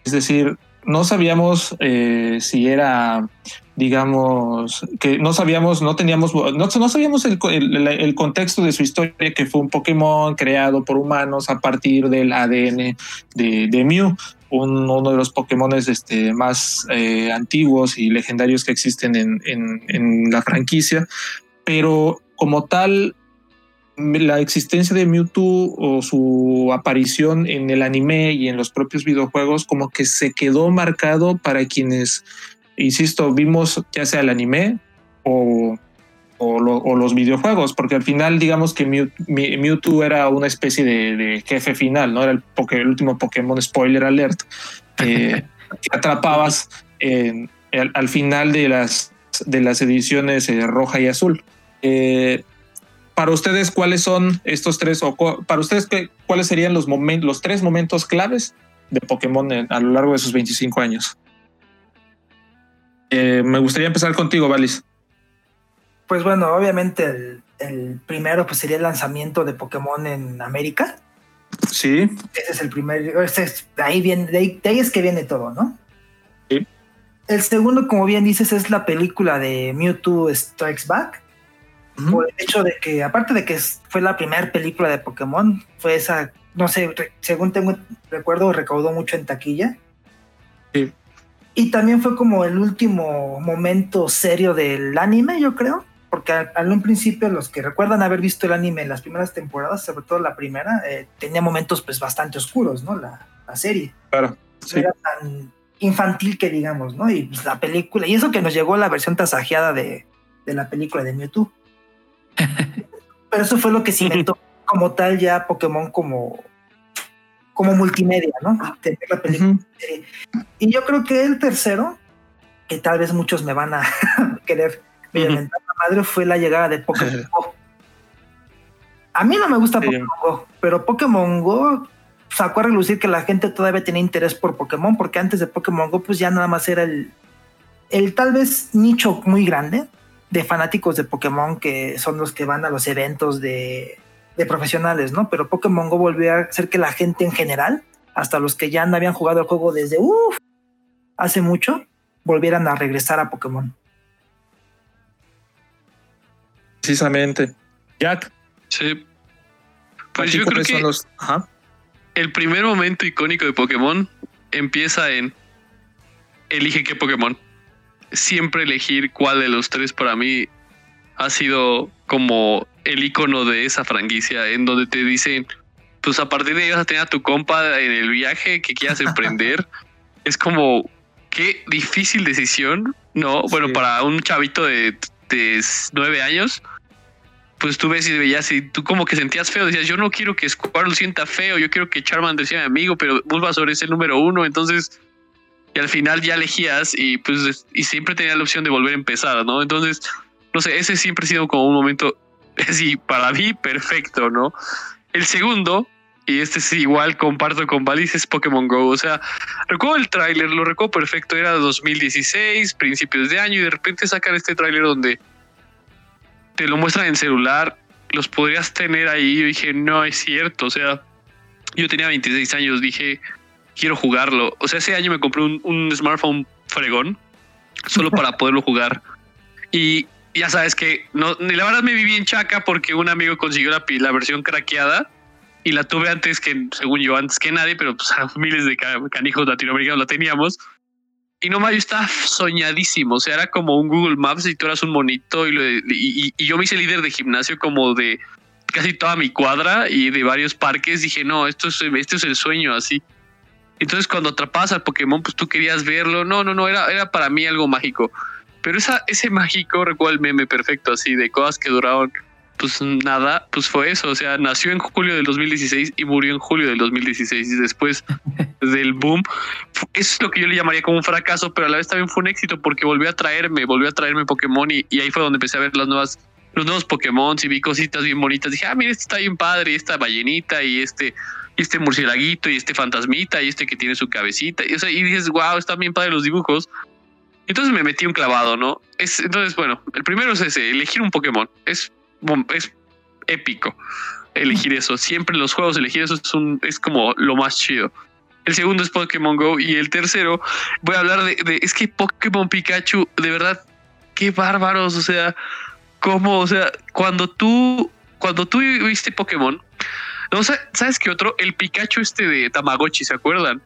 Es decir, no sabíamos eh, si era, digamos, que no sabíamos, no teníamos, no, sabíamos el, contexto de su historia, que fue un Pokémon creado por humanos a partir del ADN de, de Mew, uno de los Pokémon este, más eh, antiguos y legendarios que existen en, en, en la franquicia. Pero como tal, la existencia de Mewtwo o su aparición en el anime y en los propios videojuegos como que se quedó marcado para quienes, insisto, vimos ya sea el anime o, o, los videojuegos, porque al final digamos que Mewtwo era una especie de, jefe final, ¿no? Era el, el último Pokémon spoiler alert que atrapabas al, final de las, de las ediciones eh, roja y azul. Eh, para ustedes, ¿cuáles son estos tres, o para ustedes, cuáles serían los, momentos, los tres momentos claves de Pokémon a lo largo de sus 25 años? Eh, me gustaría empezar contigo, Valis. Pues bueno, obviamente el, primero pues sería el lanzamiento de Pokémon en América. Sí. Ese es el primer, de ahí viene, de ahí, es que viene todo, ¿no? Sí. El segundo, como bien dices, es la película de Mewtwo Strikes Back por el hecho de que, aparte de que fue la primera película de Pokémon, fue esa, no sé, según tengo recuerdo, recaudó mucho en taquilla. Sí. Y también fue como el último momento serio del anime, yo creo. Porque al, un principio, los que recuerdan haber visto el anime en las primeras temporadas, sobre todo la primera, eh, tenía momentos pues bastante oscuros, ¿no? La, la serie. Claro. No era tan infantil que digamos, ¿no? Y pues, la película, y eso que nos llegó la versión tasajeada de, de la película de Mewtwo. Pero eso fue lo que cimentó como tal ya Pokémon como, como multimedia, ¿no? Tener la película. Y yo creo que el tercero, que tal vez muchos me van a querer violentar la madre, fue la llegada de Pokémon Go. A mí no me gusta Pokémon Go, pero Pokémon Go sacó a relucir que la gente todavía tenía interés por Pokémon, porque antes de Pokémon Go, pues ya nada más era el, el tal vez nicho muy grande de fanáticos de Pokémon que son los que van a los eventos de, profesionales, ¿no? Pero Pokémon Go volvió a hacer que la gente en general, hasta los que ya no habían jugado el juego desde hace mucho, volvieran a regresar a Pokémon. Precisamente. Jack. Sí. Pues yo creo que el primer momento icónico de Pokémon empieza en elige qué Pokémon siempre elegir cuál de los tres para mí ha sido como el icono de esa franquicia, en donde te dicen, pues a partir de ahí vas a tener a tu compa en el viaje que quieras emprender. es como, qué difícil decisión, ¿no? Bueno, para un chavito de, de nueve años, pues tú ves y veías y tú como que sentías feo, decías, yo no quiero que Squirtle sienta feo, yo quiero que Charmander sea mi amigo, pero Bulbasaur es el número uno, entonces y al final ya elegías y pues y siempre tenía la opción de volver a empezar, ¿no? Entonces, no sé, ese siempre ha sido como un momento así para mí perfecto, ¿no? El segundo, y este es igual, comparto con Valis, es Pokémon Go. O sea, recuerdo el tráiler, lo recuerdo perfecto, era 2016, principios de año, y de repente sacan este tráiler donde te lo muestran en celular, los podrías tener ahí. Yo dije, no es cierto, o sea, yo tenía 26 años, dije, quiero jugarlo. O sea, ese año me compré un, smartphone fregón solo para poderlo jugar. Y ya sabes que no, la verdad me viví en chaca porque un amigo consiguió la, la versión craqueada y la tuve antes que, según yo, antes que nadie, pero pues miles de canijos latinoamericanos la teníamos. Y nomás yo estaba soñadísimo. O sea, era como un Google Maps y tú eras un monito. Y, y, y, yo me hice líder de gimnasio como de casi toda mi cuadra y de varios parques. Dije, no, esto es, esto es el sueño así. Entonces cuando atrapabas al Pokémon, pues tú querías verlo. No, no, no, era, era para mí algo mágico. Pero esa, ese mágico, recuerdo el meme perfecto, así de cosas que duraron, pues nada, pues fue eso. O sea, nació en julio del 2016 y murió en julio del 2016. Y después del boom, eso es lo que yo le llamaría como un fracaso, pero a la vez también fue un éxito porque volvió a traerme, volvió a traerme Pokémon y, y ahí fue donde empecé a ver las nuevas los nuevos Pokémon y vi cositas bien bonitas. Dije, ah, mira, este está bien padre, esta ballenita y este y este murcielaguito y este fantasmita y este que tiene su cabecita. Y, o y dices, wow, están bien padres los dibujos. Entonces me metí un clavado, ¿no? Es, entonces, bueno, el primero es ese, elegir un Pokémon. Es, es épico elegir eso. Siempre en los juegos elegir eso es, un, es como lo más chido. El segundo es Pokémon Go y el tercero voy a hablar de, de es que Pokémon Pikachu, de verdad, qué bárbaros, o sea, cómo, o sea, cuando tú, cuando tú viste Pokémon, no, ¿sabes qué otro? El Pikachu este de Tamagotchi, ¿se acuerdan?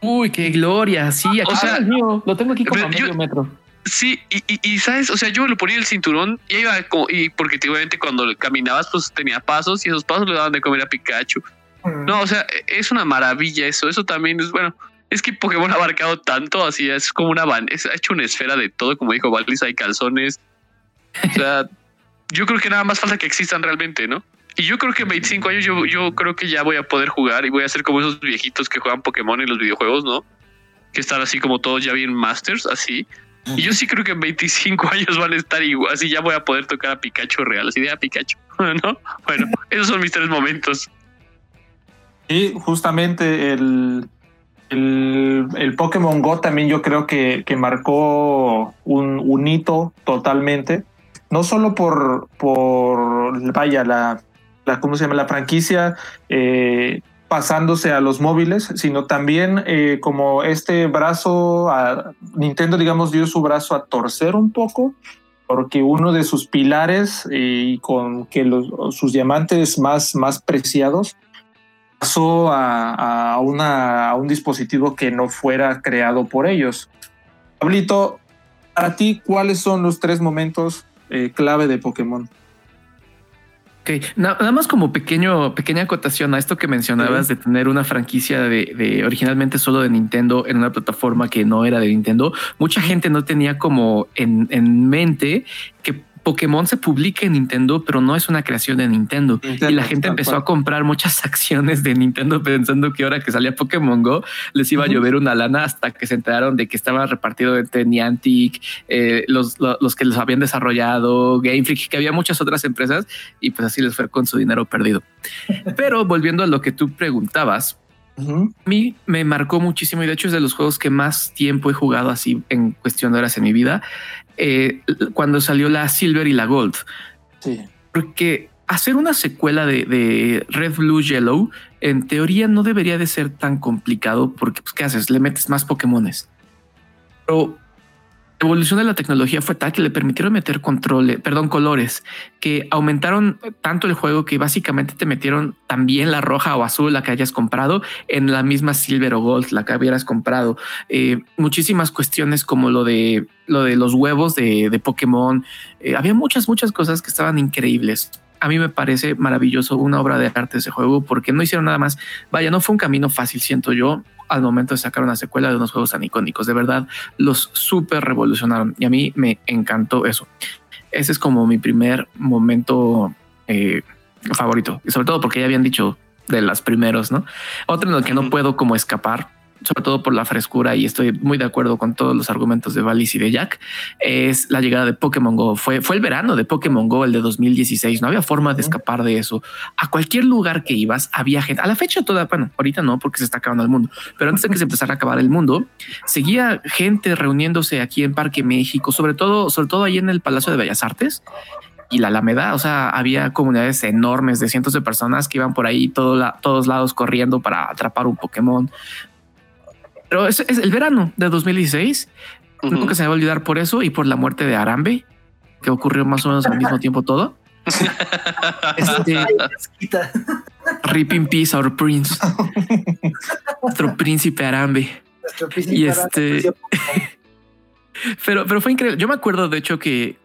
Uy, qué gloria. Sí, aquí o sea, lo tengo aquí como a medio metro. Sí, y, sabes, o sea, yo me lo ponía el cinturón y iba como, y porque obviamente cuando caminabas, pues tenía pasos y esos pasos le daban de comer a Pikachu. Mm. No, o sea, es una maravilla eso. Eso también es bueno. Es que Pokémon ha abarcado tanto, así es como una van, ha hecho una esfera de todo, como dijo Valis, hay calzones. O sea, yo creo que nada más falta que existan realmente, ¿no? Y yo creo que en 25 años yo, yo creo que ya voy a poder jugar y voy a ser como esos viejitos que juegan Pokémon en los videojuegos, ¿no? Que están así como todos ya bien masters, así. Y yo sí creo que en 25 años van a estar igual, así ya voy a poder tocar a Pikachu real, así de a Pikachu, ¿no? Bueno, esos son mis tres momentos. Y justamente el, el, el, Pokémon Go también yo creo que, que marcó un, un, hito totalmente. No solo por, por, vaya, la, la, ¿cómo se llama? La franquicia eh, pasándose a los móviles, sino también eh, como este brazo, a, Nintendo, digamos, dio su brazo a torcer un poco porque uno de sus pilares eh, y con que sus diamantes más, más preciados pasó a, a, una, a un dispositivo que no fuera creado por ellos. Pablito, para ti, ¿cuáles son los tres momentos clave de Pokémon? Ok, nada más como pequeño, pequeña acotación a esto que mencionabas de tener una franquicia de, de, originalmente solo de Nintendo en una plataforma que no era de Nintendo. Mucha gente no tenía como en, en mente que Pokémon se publica en Nintendo, pero no es una creación de Nintendo. Nintendo y la gente empezó a comprar muchas acciones de Nintendo pensando que ahora que salía Pokémon Go les iba a llover una lana hasta que se enteraron de que estaba repartido entre Niantic, eh, los, los, los, que los habían desarrollado, Game Freak, que había muchas otras empresas y pues así les fue con su dinero perdido. pero volviendo a lo que tú preguntabas, Uh -huh. A mí me marcó muchísimo y de hecho es de los juegos que más tiempo he jugado así en cuestión de horas en mi vida. Eh, cuando salió la Silver y la Gold. Sí. Porque hacer una secuela de, de, Red, Blue, Yellow, en teoría no debería de ser tan complicado porque, pues, ¿qué haces? Le metes más Pokémones. Pero la evolución de la tecnología fue tal que le permitieron meter controles, perdón, colores, que aumentaron tanto el juego que básicamente te metieron también la roja o azul, la que hayas comprado, en la misma Silver o Gold, la que hubieras comprado. Eh, muchísimas cuestiones como lo de lo de los huevos de, de Pokémon. Eh, había muchas, muchas cosas que estaban increíbles. A mí me parece maravilloso una obra de arte ese juego porque no hicieron nada más. Vaya, no fue un camino fácil, siento yo, al momento de sacar una secuela de unos juegos tan icónicos. De verdad, los súper revolucionaron y a mí me encantó eso. Ese es como mi primer momento eh, favorito, y sobre todo porque ya habían dicho de las primeros, ¿no? Otro en el que no puedo como escapar sobre todo por la frescura y estoy muy de acuerdo con todos los argumentos de Valis y de Jack, es la llegada de Pokémon Go. Fue, fue el verano de Pokémon Go, el de 2016. No había forma de escapar de eso. A cualquier lugar que ibas había gente. A la fecha toda, bueno, ahorita no, porque se está acabando el mundo, pero antes de que se empezara a acabar el mundo, seguía gente reuniéndose aquí en Parque México, sobre todo, sobre todo ahí en el Palacio de Bellas Artes y la Alameda. O sea, había comunidades enormes de cientos de personas que iban por ahí todo la, todos lados corriendo para atrapar un Pokémon. Pero es, es el verano de 2016. Uh -huh. Nunca se me va a olvidar por eso y por la muerte de Arambe, que ocurrió más o menos al mismo tiempo todo. este, Rip in peace, our prince. Nuestro príncipe Arambe. Nuestro príncipe y este. pero, pero fue increíble. Yo me acuerdo, de hecho, que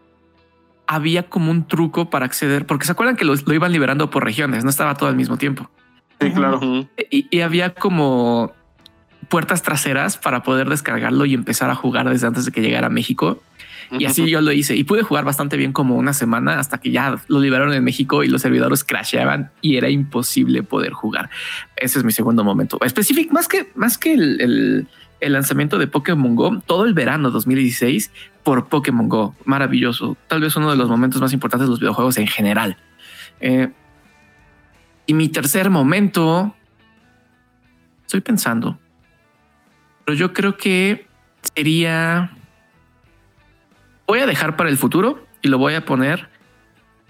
había como un truco para acceder, porque se acuerdan que lo, lo iban liberando por regiones, no estaba todo al mismo tiempo. Sí, claro. Uh -huh. y, y había como puertas traseras para poder descargarlo y empezar a jugar desde antes de que llegara a México. Y así yo lo hice y pude jugar bastante bien como una semana hasta que ya lo liberaron en México y los servidores crasheaban y era imposible poder jugar. Ese es mi segundo momento específico, más que más que el, el, el, lanzamiento de Pokémon Go, todo el verano 2016 por Pokémon Go. Maravilloso. Tal vez uno de los momentos más importantes de los videojuegos en general. Eh, y mi tercer momento, estoy pensando, pero yo creo que sería voy a dejar para el futuro y lo voy a poner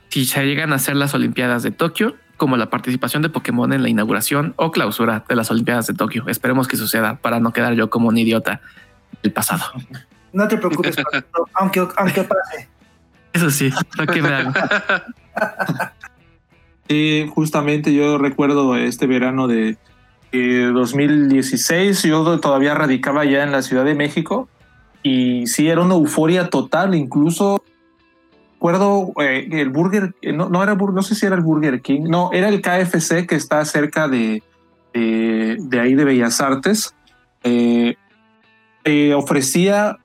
si se llegan a hacer las Olimpiadas de Tokio, como la participación de Pokémon en la inauguración o clausura de las Olimpiadas de Tokio. Esperemos que suceda para no quedar yo como un idiota del pasado. No te preocupes, aunque, aunque pase. Eso sí, lo que me hago. Sí, justamente yo recuerdo este verano de eh, 2016, yo todavía radicaba ya en la Ciudad de México y sí, era una euforia total, incluso recuerdo eh, el Burger, no, no era no sé si era el Burger King, no, era el KFC que está cerca de, de, ahí de Bellas Artes. Eh, eh, ofrecía,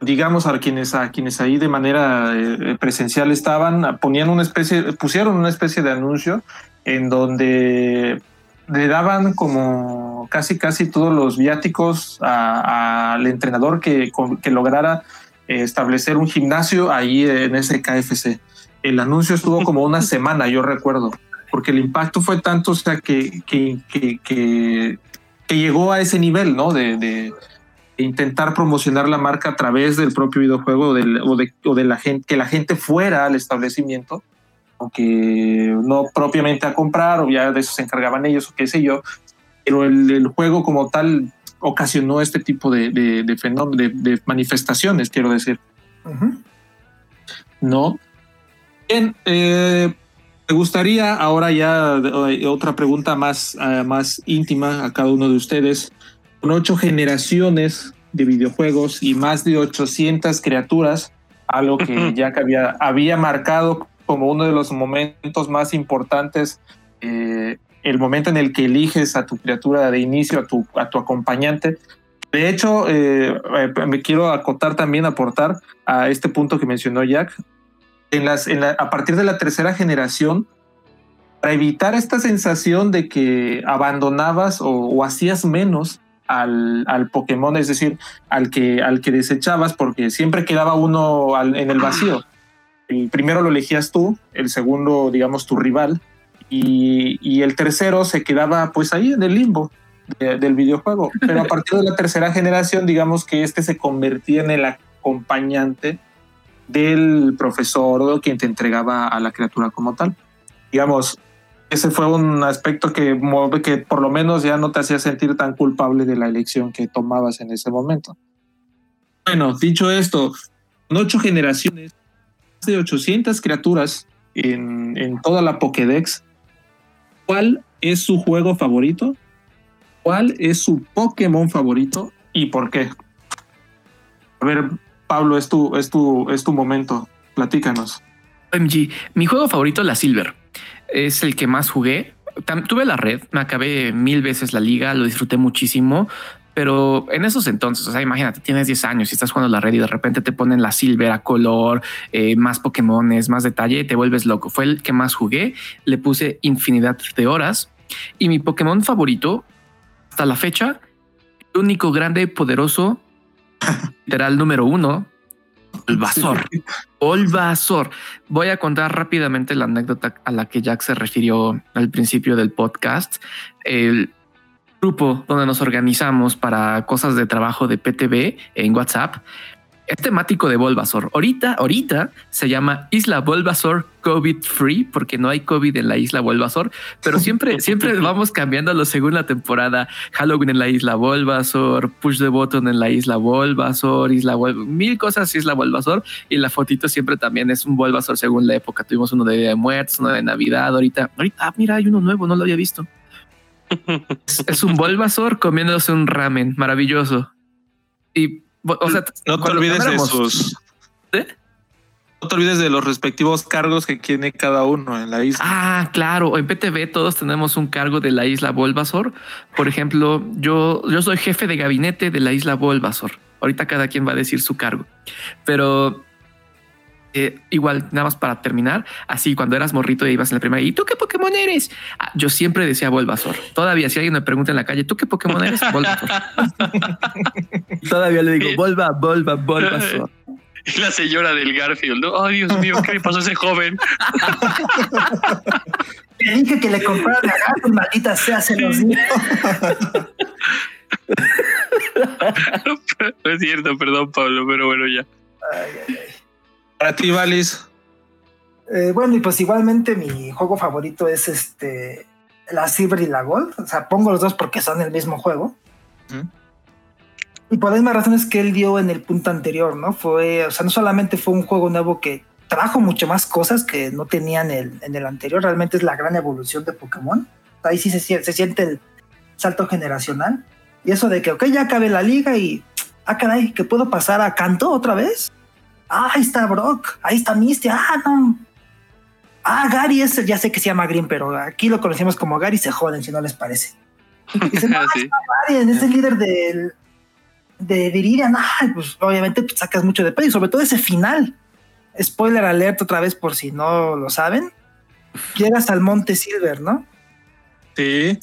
digamos, a quienes, a quienes ahí de manera eh, presencial estaban, ponían una especie, pusieron una especie de anuncio en donde le daban como casi casi todos los viáticos al entrenador que, que lograra establecer un gimnasio ahí en ese KFC. El anuncio estuvo como una semana, yo recuerdo, porque el impacto fue tanto, o sea, que, que, que, que, que llegó a ese nivel, ¿no? De, de, intentar promocionar la marca a través del propio videojuego del, o, de, o de la gente, que la gente fuera al establecimiento aunque no propiamente a comprar, o ya de eso se encargaban ellos, o qué sé yo, pero el, el juego como tal ocasionó este tipo de, de, de, de, de manifestaciones, quiero decir. Uh -huh. ¿no? Bien, eh, me gustaría ahora ya eh, otra pregunta más, eh, más íntima a cada uno de ustedes. Con ocho generaciones de videojuegos y más de 800 criaturas, algo que ya había, había marcado como uno de los momentos más importantes, eh, el momento en el que eliges a tu criatura de inicio, a tu, a tu acompañante. De hecho, me quiero acotar también, aportar a este punto que mencionó Jack, a partir de la tercera generación, para evitar esta sensación de que abandonabas o, hacías menos al, al, Pokémon, es decir, al que, al que desechabas, porque siempre quedaba uno en el vacío. El primero lo elegías tú, el segundo, digamos, tu rival, y, y el tercero se quedaba pues ahí en el limbo del videojuego. Pero a partir de la tercera generación, digamos que este se convertía en el acompañante del profesor o quien te entregaba a la criatura como tal. Digamos, ese fue un aspecto que, que por lo menos ya no te hacía sentir tan culpable de la elección que tomabas en ese momento. Bueno, dicho esto, en ocho generaciones, de 800 criaturas en, en toda la Pokédex, ¿cuál es su juego favorito? ¿Cuál es su Pokémon favorito y por qué? A ver, Pablo, es tu, es tu, es tu momento. Platícanos. Mi juego favorito, la Silver. Es el que más jugué. Tuve la red, me acabé mil veces la liga, lo disfruté muchísimo, pero en esos entonces, o sea, imagínate, tienes 10 años y estás jugando la red y de repente te ponen la silver a color, eh, más Pokémones, más detalle, te vuelves loco. Fue el que más jugué, le puse infinidad de horas y mi Pokémon favorito hasta la fecha, el único grande, poderoso literal número uno, Olvasor. Olvasor. Voy a contar rápidamente la anécdota a la que Jack se refirió al principio del podcast. El grupo donde nos organizamos para cosas de trabajo de PTV en WhatsApp es temático de Bulbasaur. Ahorita, ahorita se llama Isla Bulbasaur COVID Free porque no hay COVID en la isla Bulbasaur, pero siempre, siempre vamos cambiándolo según la temporada. Halloween en la isla Bulbasaur, Push the Button en la isla Bulbasaur, isla mil cosas isla Bulbasaur y la fotito siempre también es un Bulbasaur según la época. Tuvimos uno de Día de Muertos, uno de Navidad. Ahorita, ahorita, ah, mira, hay uno nuevo, no lo había visto. Es, es un Bulbasaur comiéndose un ramen maravilloso. Y o sea, no te olvides de sus. No te olvides de los respectivos cargos que tiene cada uno en la isla. Ah, claro. En PTV todos tenemos un cargo de la isla Bulbasaur. Por ejemplo, yo, yo soy jefe de gabinete de la isla Bulbasaur. Ahorita cada quien va a decir su cargo. Pero eh, igual, nada más para terminar, así cuando eras morrito y ibas en la primera, ¿y tú qué Pokémon eres? Ah, yo siempre decía Bulbasaur. Todavía, si alguien me pregunta en la calle, ¿tú qué Pokémon eres? Bulbasaur. Todavía le digo, Volva, Volva, Bulbasaur. Y la señora del Garfield, ¿no? Ay, Dios mío, ¿qué le pasó a ese joven? Le dije que le comprara la Garfield, maldita sea, se los dijo. no es cierto, perdón, Pablo, pero bueno, ya. Ay, ay, ay. Para ti, Valis. Eh, bueno, y pues igualmente mi juego favorito es este la Silver y la Gold. O sea, pongo los dos porque son el mismo juego. Y por las mismas razones que él dio en el punto anterior, ¿no? Fue, o sea, no solamente fue un juego nuevo que trajo mucho más cosas que no tenía en el, en el anterior, realmente es la gran evolución de Pokémon. Ahí sí se, se siente el salto generacional. Y eso de que, ok, ya acabé la liga y, ah, caray, que puedo pasar a Canto otra vez ah, ahí está Brock, ahí está Misty, ah, no. Ah, Gary es, ya sé que se llama Green, pero aquí lo conocemos como Gary, se joden si no les parece. Dicen, ah, sí. Gary, es el líder del, de Viridian. Ah, pues obviamente pues, sacas mucho de pedo, y sobre todo ese final. Spoiler alert otra vez por si no lo saben. Llegas al Monte Silver, ¿no? Sí.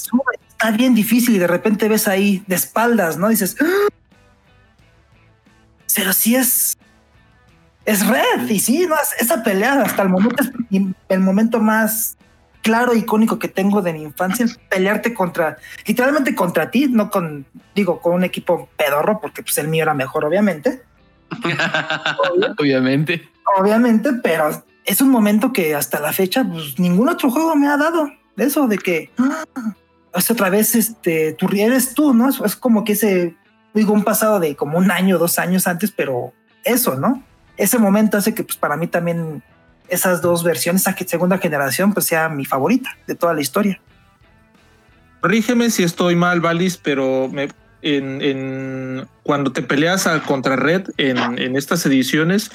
Está bien difícil y de repente ves ahí de espaldas, ¿no? Dices, ¡Ah! pero sí es es red. Y sí, no, esa pelea hasta el momento es el momento más claro, icónico que tengo de mi infancia, pelearte contra, literalmente contra ti, no con, digo, con un equipo pedorro, porque pues el mío era mejor, obviamente. obviamente. Obviamente, pero es un momento que hasta la fecha, pues ningún otro juego me ha dado eso de que ah, otra vez este, tú eres tú, ¿no? Es como que ese, digo, un pasado de como un año, dos años antes, pero eso, ¿no? Ese momento hace que pues para mí también esas dos versiones, esa segunda generación, pues sea mi favorita de toda la historia. Corrígeme si estoy mal, Valis, pero me, en, en, cuando te peleas a contra Red en, en estas ediciones,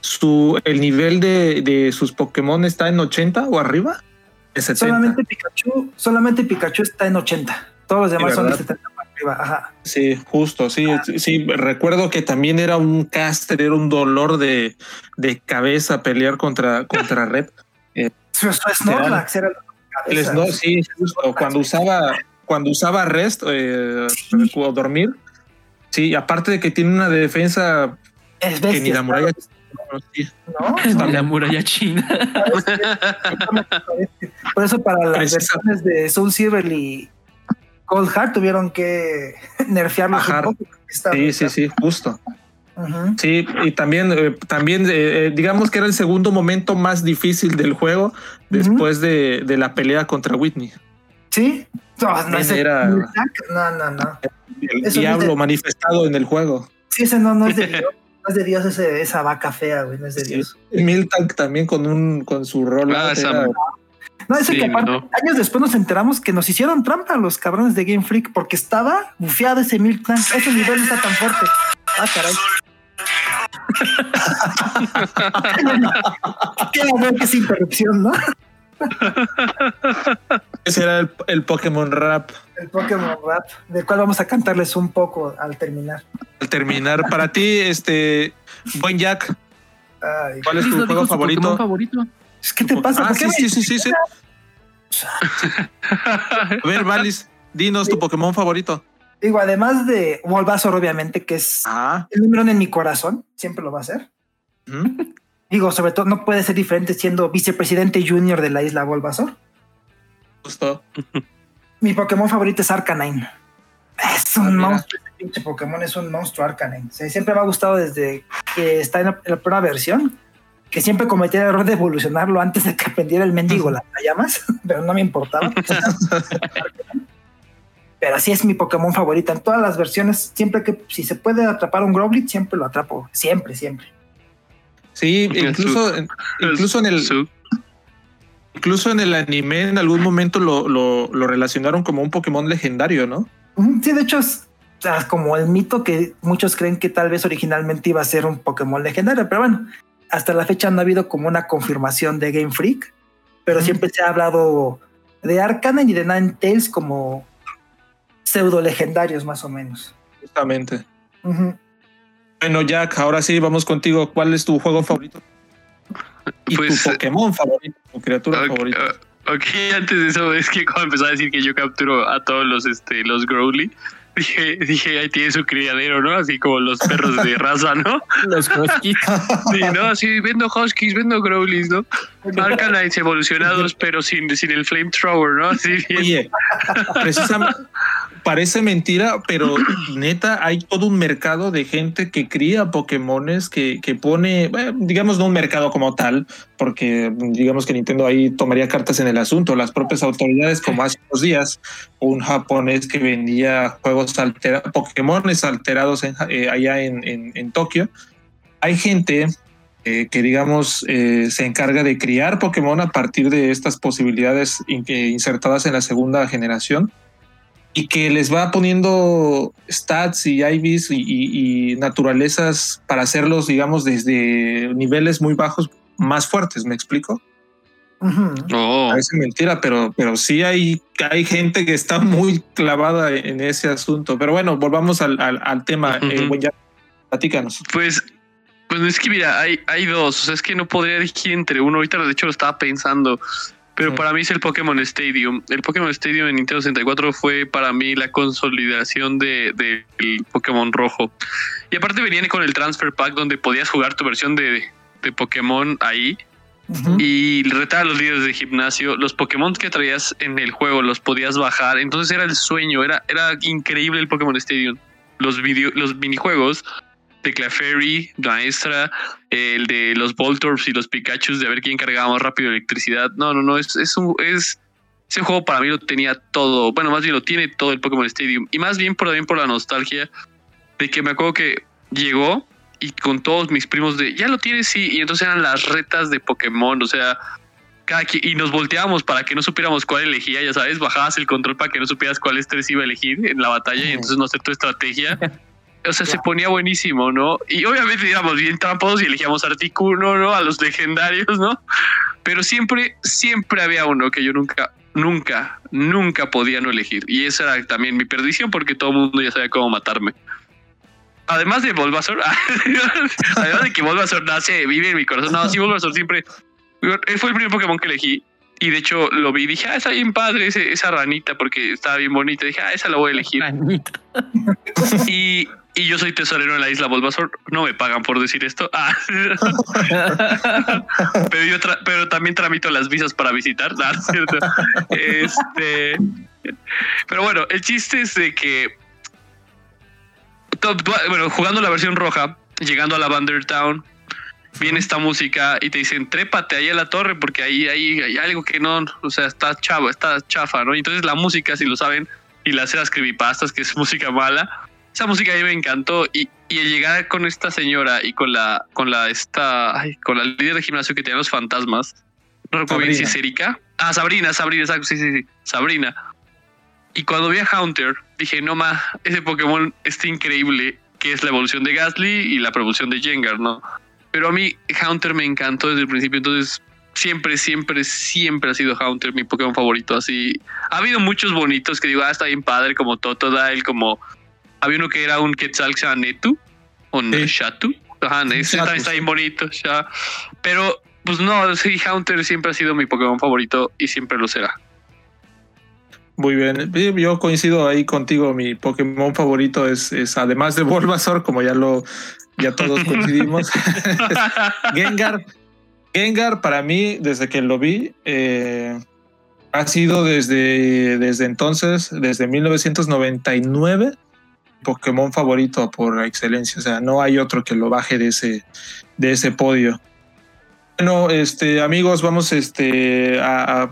su, el nivel de, de, sus Pokémon está en 80 o arriba. Solamente Pikachu, solamente Pikachu está en 80. Todos los demás son de 70 para arriba. Ajá. Sí, justo, sí, ah. sí. Recuerdo que también era un caster, era un dolor de, de cabeza pelear contra, contra Red. Eh, Snorlax era el sí, justo. Cuando usaba, cuando usaba Rest eh, sí. o dormir. Sí, aparte de que tiene una defensa es bestia, que ni la muralla. ¿No? la muralla china. Por eso para las versiones de Soul Silver y Cold Heart tuvieron que poco. Sí, sí, sí, justo. Uh -huh. Sí, y también, eh, también eh, digamos que era el segundo momento más difícil del juego después uh -huh. de, de, la pelea contra Whitney. Sí, no, no, ese, era, no, no, no. El Eso diablo no de, manifestado en el juego. Sí, ese no, no es de Dios. No es de Dios ese, esa vaca fea, güey, no es de sí. Dios. Miltank también con un con su rol. Ah, esa, no, sí, que aparte, no. años después nos enteramos que nos hicieron trampa los cabrones de Game Freak porque estaba bufeado ese Miltank. Ese nivel no está tan fuerte. Ah, caray. Qué bueno que es interrupción, ¿no? Ese era el, el, Pokémon Rap. El Pokémon Rap, del cual vamos a cantarles un poco al terminar. Al terminar, para ti, este, buen Jack, Ay, ¿cuál es tu juego favorito? favorito? ¿Qué te pasa? Ah, sí, sí, sí, sí, sí, A ver, Valis, dinos tu Pokémon favorito. Digo, además de Bulbasaur, obviamente, que es ah. el número uno en mi corazón, siempre lo va a ser. ¿Mm? Digo, sobre todo, no puede ser diferente siendo vicepresidente junior de la isla Bulbasaur. Justo. Mi Pokémon favorito es Arcanine. Es un ah, monstruo, pinche Pokémon es un monstruo Arcanine. O sea, siempre me ha gustado desde que está en la, en la primera versión, que siempre cometía el error de evolucionarlo antes de que aprendiera el mendigo las llamas, pero no me importaba. pero así es mi Pokémon favorita. En todas las versiones, siempre que si se puede atrapar un Growlithe, siempre lo atrapo. Siempre, siempre. Sí, incluso, incluso en el. Incluso en el anime, en algún momento lo, lo, lo relacionaron como un Pokémon legendario, ¿no? Sí, de hecho, es o sea, como el mito que muchos creen que tal vez originalmente iba a ser un Pokémon legendario, pero bueno, hasta la fecha no ha habido como una confirmación de Game Freak, pero mm. siempre se ha hablado de Arcanine y de Ninetales como pseudo legendarios más o menos. Justamente. Uh -huh. Bueno, Jack, ahora sí vamos contigo. ¿Cuál es tu juego favorito? Y pues, tu Pokémon favorito, tu criatura okay, favorita. Uh, ok, antes de eso, es que cuando empezó a decir que yo capturo a todos los, este, los Growly, dije, dije, ahí tiene su criadero, ¿no? Así como los perros de raza, ¿no? los huskies. Sí, ¿no? Así, vendo huskies, vendo growlies, ¿no? Arcanites evolucionados, pero sin, sin el flamethrower, ¿no? Así bien. Oye, precisamente, parece mentira, pero neta, hay todo un mercado de gente que cría Pokémones, que, que pone, digamos, no un mercado como tal, porque digamos que Nintendo ahí tomaría cartas en el asunto. Las propias autoridades, como hace unos días, un japonés que vendía juegos alterados, Pokémones alterados en, eh, allá en, en, Tokio. Hay gente eh, que, digamos, eh, se encarga de criar Pokémon a partir de estas posibilidades in insertadas en la segunda generación y que les va poniendo stats y IVs y, y, y, naturalezas para hacerlos, digamos, desde niveles muy bajos más fuertes, ¿me explico? Uh -huh. oh. Parece mentira, pero, pero sí hay, hay gente que está muy clavada en ese asunto. Pero bueno, volvamos al, al, al tema. Uh -huh. eh, bueno, ya, platícanos. Pues, pues es que mira, hay, hay dos. O sea, es que no podría elegir entre uno. Ahorita, de hecho, lo estaba pensando. Pero sí. para mí es el Pokémon Stadium. El Pokémon Stadium en Nintendo 64 fue para mí la consolidación del de, de Pokémon rojo. Y aparte venían con el Transfer Pack donde podías jugar tu versión de, de Pokémon ahí. Uh -huh. Y retar a los líderes de gimnasio. Los Pokémon que traías en el juego los podías bajar. Entonces era el sueño. Era, era increíble el Pokémon Stadium. Los, video, los minijuegos de Clefairy, Maestra, el de los Voltorbs y los Pikachu de ver quién cargaba más rápido electricidad. No, no, no, es, es, un, es ese juego para mí lo tenía todo. Bueno, más bien lo tiene todo el Pokémon Stadium. Y más bien por, también por la nostalgia de que me acuerdo que llegó y con todos mis primos de, ya lo tienes, sí, y entonces eran las retas de Pokémon, o sea, cada y nos volteábamos para que no supiéramos cuál elegía, ya sabes, bajabas el control para que no supieras cuál estrés iba a elegir en la batalla y entonces no hacer tu estrategia. O sea, se ponía buenísimo, ¿no? Y obviamente íbamos bien tramposos y elegíamos Articuno, ¿no? A los legendarios, ¿no? Pero siempre, siempre había uno que yo nunca, nunca, nunca podía no elegir. Y esa era también mi perdición porque todo el mundo ya sabía cómo matarme además de Bulbasaur, además de que Bulbasaur nace, vive en mi corazón, no, sí, Bulbasaur siempre fue el primer Pokémon que elegí. Y de hecho lo vi y dije, ah, está bien padre esa ranita porque estaba bien bonita. dije, ah, esa la voy a elegir. y, y yo soy tesorero en la isla Bulbasaur. No me pagan por decir esto. Ah. pero, yo también tramito las visas para visitar. Este, pero bueno, el chiste es de que bueno, jugando la versión roja, llegando a la Town, viene esta música y te dicen, trépate ahí a la torre porque ahí, ahí hay algo que no, o sea, está chavo, está chafa, ¿no? Y entonces la música, si lo saben, y las las creepypastas, que es música mala, esa música a mí me encantó y, y el llegar con esta señora y con la, con la, esta, con la líder de gimnasio que tiene los fantasmas, es Erika. Ah, Sabrina, Sabrina, sí, sí, sí, Sabrina. Y cuando vi a Haunter, dije, no más, ese Pokémon está increíble, que es la evolución de Gasly y la propulsión de Jengar, ¿no? Pero a mí Haunter me encantó desde el principio, entonces siempre, siempre, siempre ha sido Haunter mi Pokémon favorito. Así, ha habido muchos bonitos que digo, ah, está bien padre, como Totodile, como había uno que era un Quetzal Netu, o Shatu. Ajá, ese está, está bien bonito, ya. Pero, pues no, sí, Haunter siempre ha sido mi Pokémon favorito y siempre lo será. Muy bien, yo coincido ahí contigo. Mi Pokémon favorito es, es además de Bulbasaur, como ya lo ya todos coincidimos. Gengar, Gengar para mí desde que lo vi eh, ha sido desde desde entonces, desde 1999 Pokémon favorito por excelencia. O sea, no hay otro que lo baje de ese de ese podio. Bueno, este, amigos, vamos este, a,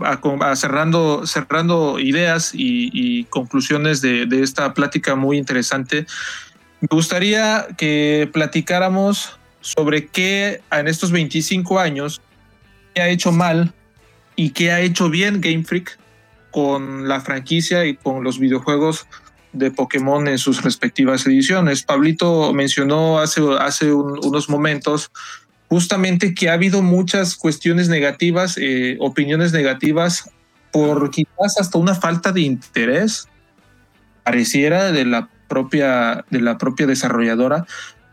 cerrando, cerrando ideas y, conclusiones de, esta plática muy interesante. Me gustaría que platicáramos sobre qué en estos 25 años qué ha hecho mal y qué ha hecho bien Game Freak con la franquicia y con los videojuegos de Pokémon en sus respectivas ediciones. Pablito mencionó hace, hace unos momentos justamente que ha habido muchas cuestiones negativas, eh, opiniones negativas, por quizás hasta una falta de interés, pareciera, de la propia, de la propia desarrolladora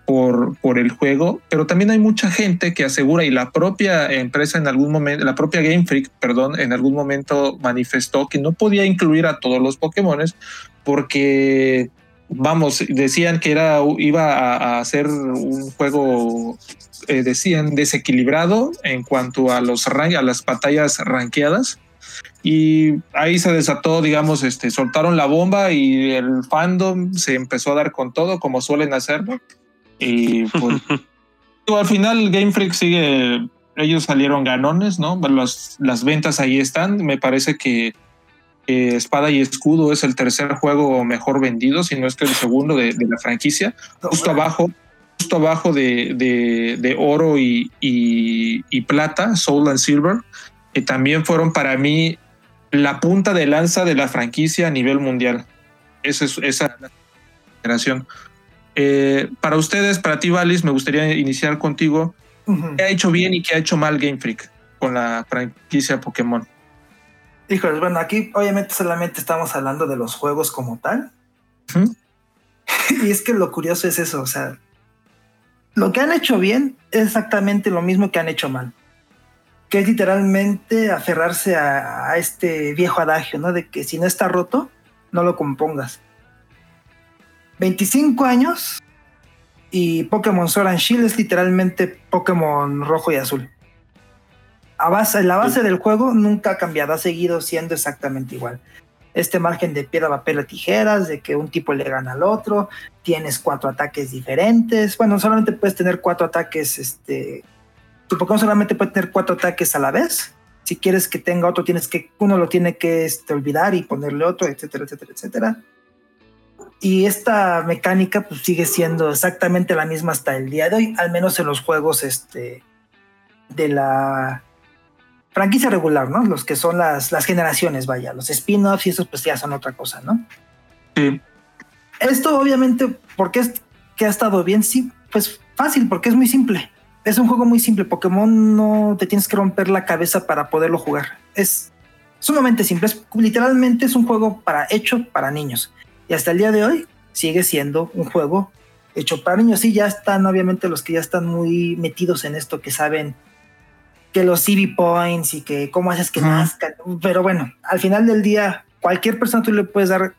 por, por el juego, pero también hay mucha gente que asegura y la propia empresa en algún momento, la propia Game Freak, perdón, en algún momento manifestó que no podía incluir a todos los Pokémones porque vamos, decían que era, iba a, ser un juego, eh, decían, desequilibrado en cuanto a, los a las batallas ranqueadas. Y ahí se desató, digamos, este, soltaron la bomba y el fandom se empezó a dar con todo, como suelen hacerlo. Y pues, al final Game Freak sigue, ellos salieron ganones, ¿no? Las, las ventas ahí están. Me parece que Espada y Escudo es el tercer juego mejor vendido, si no es que el segundo de, la franquicia, justo abajo, justo abajo de, Oro y, Plata, Soul and Silver, que también fueron para mí la punta de lanza de la franquicia a nivel mundial. Esa es esa generación. Eh, para ustedes, para ti, Valis, me gustaría iniciar contigo. ¿Qué ha hecho bien y qué ha hecho mal Game Freak con la franquicia Pokémon? Híjoles, bueno, aquí obviamente solamente estamos hablando de los juegos como tal. y es que lo curioso es eso, o sea, lo que han hecho bien es exactamente lo mismo que han hecho mal. Que es literalmente aferrarse a, este viejo adagio, ¿no? De que si no está roto, no lo compongas. 25 años y Pokémon Sword and Shield es literalmente Pokémon rojo y azul a base, la base del juego nunca ha cambiado, ha seguido siendo exactamente igual. Este margen de piedra, papel o tijeras, de que un tipo le gana al otro, tienes cuatro ataques diferentes. Bueno, solamente puedes tener cuatro ataques, este. Tu Pokémon solamente puede tener cuatro ataques a la vez. Si quieres que tenga otro, tienes que, uno lo tiene que este, olvidar y ponerle otro, etcétera, etcétera, etcétera. Y esta mecánica pues, sigue siendo exactamente la misma hasta el día de hoy, al menos en los juegos este, de la franquicia regular, ¿no? Los que son las, las generaciones, vaya, los spin-offs y esos pues ya son otra cosa, ¿no? Sí. Esto obviamente, porque es que ha estado bien, sí, pues fácil, porque es muy simple. Es un juego muy simple. Pokémon no te tienes que romper la cabeza para poderlo jugar. Es sumamente simple. Es, literalmente es un juego para, hecho para niños. Y hasta el día de hoy sigue siendo un juego hecho para niños. Sí, ya están obviamente los que ya están muy metidos en esto, que saben que los CV points y que cómo haces que nazcan. Pero bueno, al final del día, cualquier persona tú le puedes dar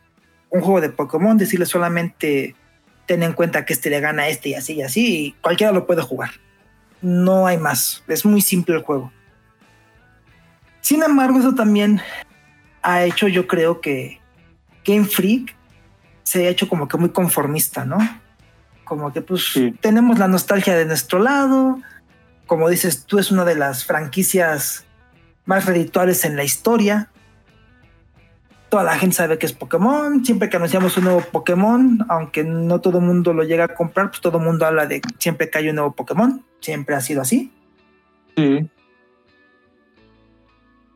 un juego de Pokémon, decirle solamente ten en cuenta que este le gana a este y así y así, y cualquiera lo puede jugar. No hay más. Es muy simple el juego. Sin embargo, eso también ha hecho, yo creo que Game Freak se ha hecho como que muy conformista, ¿no? Como que pues tenemos la nostalgia de nuestro lado. Como dices, tú es una de las franquicias más redituales en la historia toda la gente sabe que es Pokémon. Siempre que anunciamos un nuevo Pokémon, aunque no todo el mundo lo llega a comprar, pues todo el mundo habla de siempre que hay un nuevo Pokémon. Siempre ha sido así. Sí.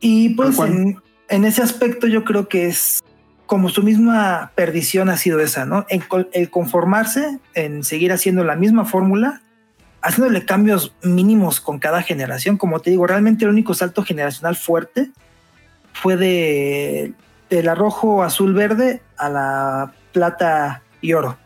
Y pues en, en, ese aspecto yo creo que es como su misma perdición ha sido esa, ¿no? El conformarse, en seguir haciendo la misma fórmula, haciéndole cambios mínimos con cada generación. Como te digo, realmente el único salto generacional fuerte fue de del arrojo azul verde a la plata y oro.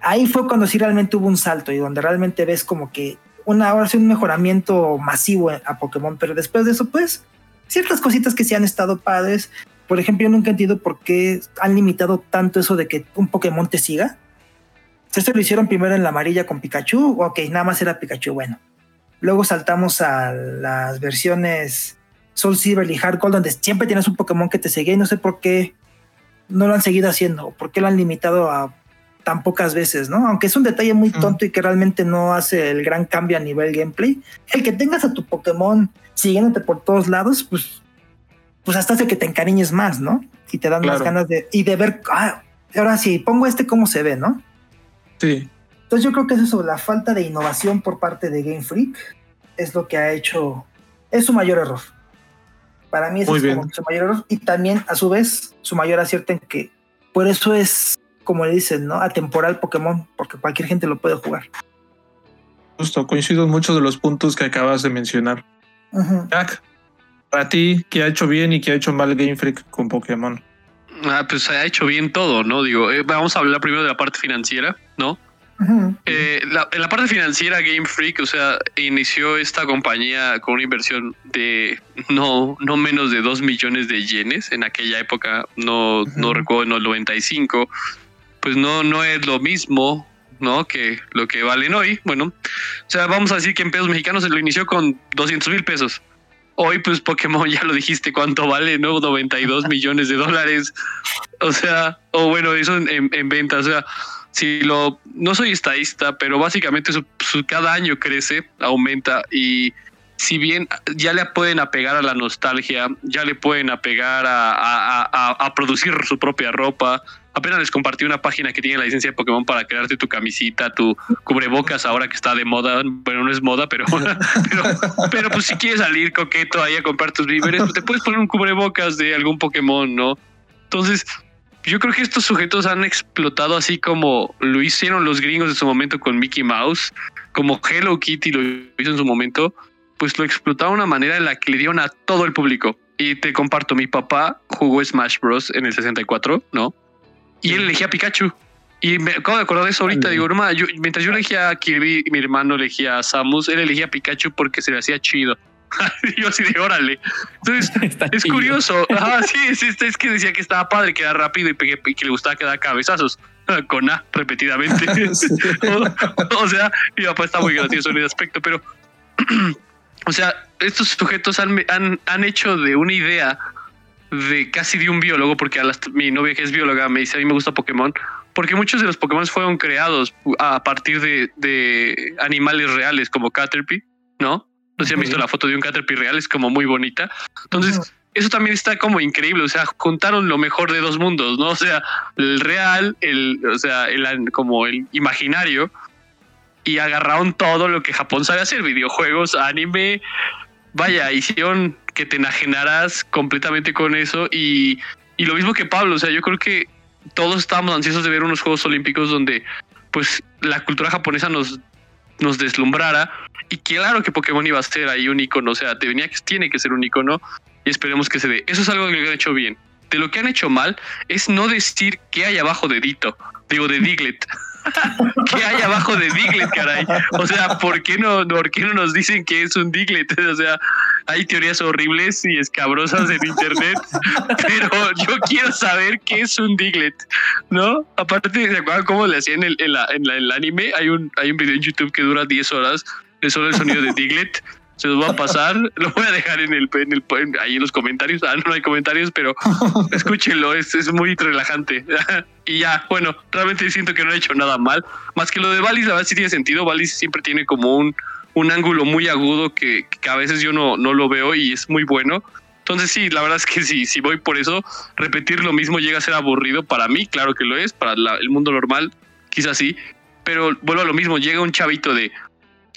Ahí fue cuando sí realmente hubo un salto y donde realmente ves como que una ahora sí un mejoramiento masivo a Pokémon, pero después de eso, pues, ciertas cositas que sí han estado padres. Por ejemplo, yo nunca he entendido por qué han limitado tanto eso de que un Pokémon te siga. Esto lo hicieron primero en la amarilla con Pikachu, ok, nada más era Pikachu, bueno. Luego saltamos a las versiones Soul Silver y Hard Gold, donde siempre tienes un Pokémon que te sigue y no sé por qué no lo han seguido haciendo, por qué lo han limitado a tan pocas veces, ¿no? Aunque es un detalle muy tonto y que realmente no hace el gran cambio a nivel gameplay, el que tengas a tu Pokémon siguiéndote por todos lados, pues, pues hasta hace que te encariñes más, ¿no? Y te dan más ganas de, y de ver, ah, ahora sí, pongo este cómo se ve, ¿no? Sí. Entonces yo creo que es eso, la falta de innovación por parte de Game Freak es lo que ha hecho, es su mayor error. Para mí es como su mayor error y también a su vez su mayor acierto en que por eso es, como le dicen, ¿no? Atemporal Pokémon, porque cualquier gente lo puede jugar. Justo, coincido en muchos de los puntos que acabas de mencionar. Jack, para ti, ¿qué ha hecho bien y qué ha hecho mal Game Freak con Pokémon? Ah, pues ha hecho bien todo, ¿no? Digo, eh, vamos a hablar primero de la parte financiera, ¿no? Eh, en la parte financiera, Game Freak, o sea, inició esta compañía con una inversión de no, no menos de 2 millones de yenes en aquella época, no, no recuerdo, en el 95. Pues no, no es lo mismo, ¿no? Que lo que valen hoy. Bueno, o sea, vamos a decir que en pesos mexicanos se lo inició con 200 mil pesos. Hoy, pues Pokémon, ya lo dijiste, cuánto vale, ¿no? 92 millones de dólares. O sea, o bueno, eso en, en venta, o sea si lo, no soy estadista, pero básicamente su, cada año crece, aumenta y si bien ya le pueden apegar a la nostalgia, ya le pueden apegar a, producir su propia ropa. Apenas les compartí una página que tiene la licencia de Pokémon para crearte tu camisita, tu cubrebocas ahora que está de moda. Bueno, no es moda, pero, pero, pues si quieres salir coqueto ahí a comprar tus víveres, pues te puedes poner un cubrebocas de algún Pokémon, ¿no? Entonces, yo creo que estos sujetos han explotado así como lo hicieron los gringos en su momento con Mickey Mouse, como Hello Kitty lo hizo en su momento, pues lo explotaron de una manera en la que le dieron a todo el público. Y te comparto, mi papá jugó Smash Bros. en el 64, ¿no? Y él elegía a Pikachu. Y me acabo de acordar de eso ahorita. Digo, hermano, mientras yo elegía a Kirby, mi hermano elegía a Samus, él elegía a Pikachu porque se le hacía chido. yo así de órale. Entonces, es curioso. Ah, sí, sí, es que decía que estaba padre, que era rápido y, que le gustaba quedar cabezazos con A repetidamente. o, sea, mi papá está muy gracioso en ese aspecto, pero, o sea, estos sujetos han, han, han hecho de una idea de casi de un biólogo, porque a mi novia que es bióloga me dice a mí me gusta Pokémon, porque muchos de los Pokémon fueron creados a partir de, de animales reales como Caterpie, ¿no? No sé si han visto la foto de un Caterpie real, es como muy bonita. Entonces, eso también está como increíble, o sea, juntaron lo mejor de dos mundos, ¿no? O sea, el real, el, o sea, el, como el imaginario, y agarraron todo lo que Japón sabe hacer, videojuegos, anime, vaya, hicieron que te enajenaras completamente con eso y, y lo mismo que Pablo, o sea, yo creo que todos estábamos ansiosos de ver unos Juegos Olímpicos donde pues la cultura japonesa nos, nos deslumbrara y claro que Pokémon iba a ser ahí un icono, o sea, tenía, tiene que ser un icono y esperemos que se dé. Eso es algo que han hecho bien. De lo que han hecho mal es no decir qué hay abajo de Dito, digo de Diglett. ¿Qué hay abajo de Diglett, caray? O sea, ¿por qué no, por qué no nos dicen que es un Diglett? O sea, hay teorías horribles y escabrosas en internet, pero yo quiero saber qué es un Diglett, ¿no? Aparte, ¿se acuerdan cómo le hacían en, el anime? Hay un, hay un video en YouTube que dura 10 horas de solo el sonido de Diglett se los voy a pasar, lo voy a dejar en el, en el ahí en los comentarios. Ah, no hay comentarios, pero escúchenlo, es, es muy relajante. y ya, bueno, realmente siento que no he hecho nada mal. Más que lo de Valis, la verdad sí tiene sentido. Valis siempre tiene como un, un ángulo muy agudo que, que, a veces yo no, no lo veo y es muy bueno. Entonces sí, la verdad es que sí, si voy por eso, repetir lo mismo llega a ser aburrido para mí, claro que lo es, para el mundo normal, quizás sí, pero vuelvo a lo mismo, llega un chavito de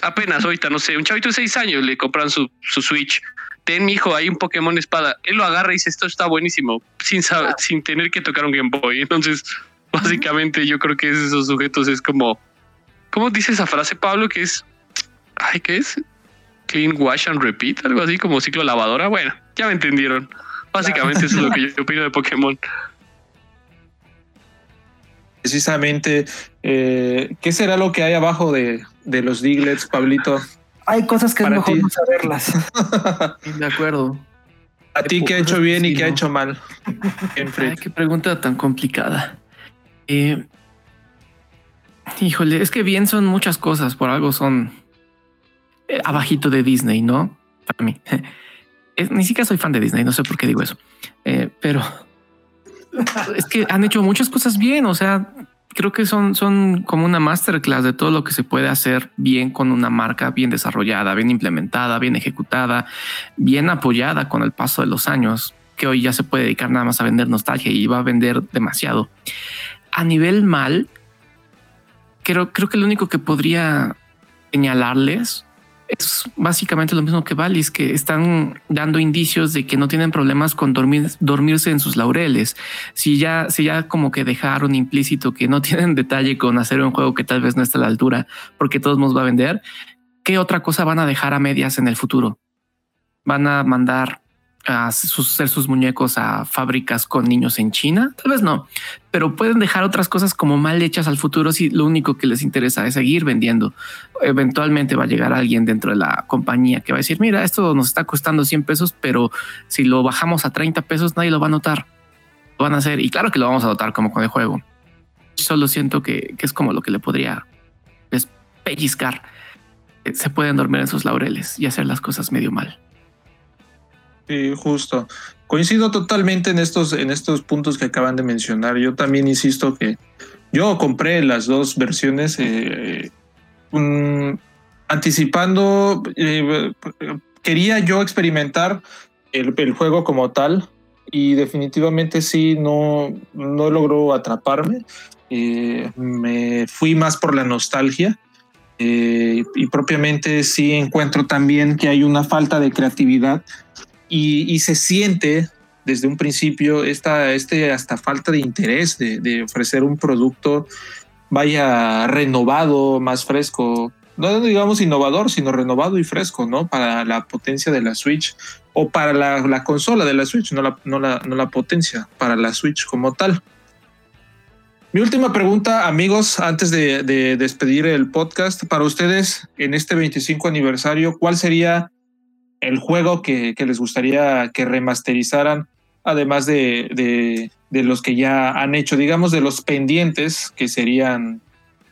apenas ahorita, no sé, un chavito de seis años le compran su, su Switch. Ten, mi hijo, hay un Pokémon espada. Él lo agarra y dice, esto está buenísimo, sin, saber, sin tener que tocar un Game Boy. Entonces, básicamente yo creo que esos sujetos es como, ¿cómo dice esa frase, Pablo? Que es, ay, ¿qué es? Clean, wash and repeat, algo así como ciclo lavadora. Bueno, ya me entendieron. Básicamente eso es lo que yo opino de Pokémon. Precisamente, eh, ¿qué será lo que hay abajo de, de los Diglets, Pablito? Hay cosas que es mejor no saberlas. de acuerdo. ¿A ti qué ha hecho bien y qué ha hecho mal? Ay, qué pregunta tan complicada. Eh, híjole, es que bien son muchas cosas, por algo son eh, abajito de Disney, ¿no? Para mí. ni siquiera soy fan de Disney, no sé por qué digo eso. Eh, pero es que han hecho muchas cosas bien, o sea, creo que son, son como una masterclass de todo lo que se puede hacer bien con una marca bien desarrollada, bien implementada, bien ejecutada, bien apoyada con el paso de los años, que hoy ya se puede dedicar nada más a vender nostalgia y va a vender demasiado. A nivel mal, creo, creo que lo único que podría señalarles es básicamente lo mismo que Valis, que están dando indicios de que no tienen problemas con dormir, dormirse en sus laureles. Si ya, si ya como que dejaron implícito que no tienen detalle con hacer un juego que tal vez no está a la altura porque todos nos va a vender, ¿qué otra cosa van a dejar a medias en el futuro? Van a mandar a hacer sus muñecos a fábricas con niños en China? Tal vez no, pero pueden dejar otras cosas como mal hechas al futuro si lo único que les interesa es seguir vendiendo. Eventualmente va a llegar alguien dentro de la compañía que va a decir, mira, esto nos está costando 100 pesos, pero si lo bajamos a 30 pesos nadie lo va a notar. Lo van a hacer y claro que lo vamos a notar como con el juego. Solo siento que, que es como lo que le podría pellizcar. Se pueden dormir en sus laureles y hacer las cosas medio mal. Sí, justo. Coincido totalmente en estos, en estos puntos que acaban de mencionar. Yo también insisto que yo compré las dos versiones eh, anticipando, eh, quería yo experimentar el, el, juego como tal y definitivamente sí no, no logró atraparme. Eh, me fui más por la nostalgia. y propiamente sí encuentro también que hay una falta de creatividad y, se siente desde un principio esta este hasta falta de interés de, ofrecer un producto vaya renovado, más fresco, no digamos innovador, sino renovado y fresco, ¿no? Para la potencia de la Switch o para la, consola de la Switch, no la, no, la, no la potencia, para la Switch como tal. Mi última pregunta, amigos, antes de, de, despedir el podcast, para ustedes en este 25 aniversario, ¿cuál sería el juego que, les gustaría que remasterizaran, además de, los que ya han hecho, digamos, de los pendientes, que serían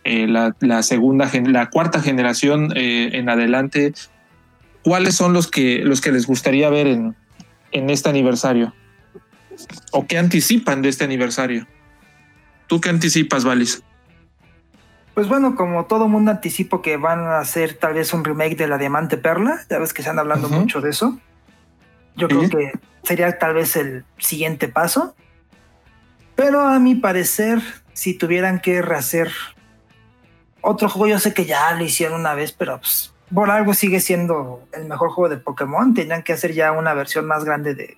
eh, la, segunda, la cuarta generación eh, en adelante, ¿cuáles son los que, los que les gustaría ver en, en este aniversario? ¿O qué anticipan de este aniversario? ¿Tú qué anticipas, Valis? Pues bueno, como todo mundo anticipo que van a hacer tal vez un remake de la Diamante Perla, ya ves que se han hablando mucho de eso. Yo creo que sería tal vez el siguiente paso. Pero a mi parecer, si tuvieran que rehacer otro juego, yo sé que ya lo hicieron una vez, pero pues, por algo sigue siendo el mejor juego de Pokémon. Tenían que hacer ya una versión más grande de,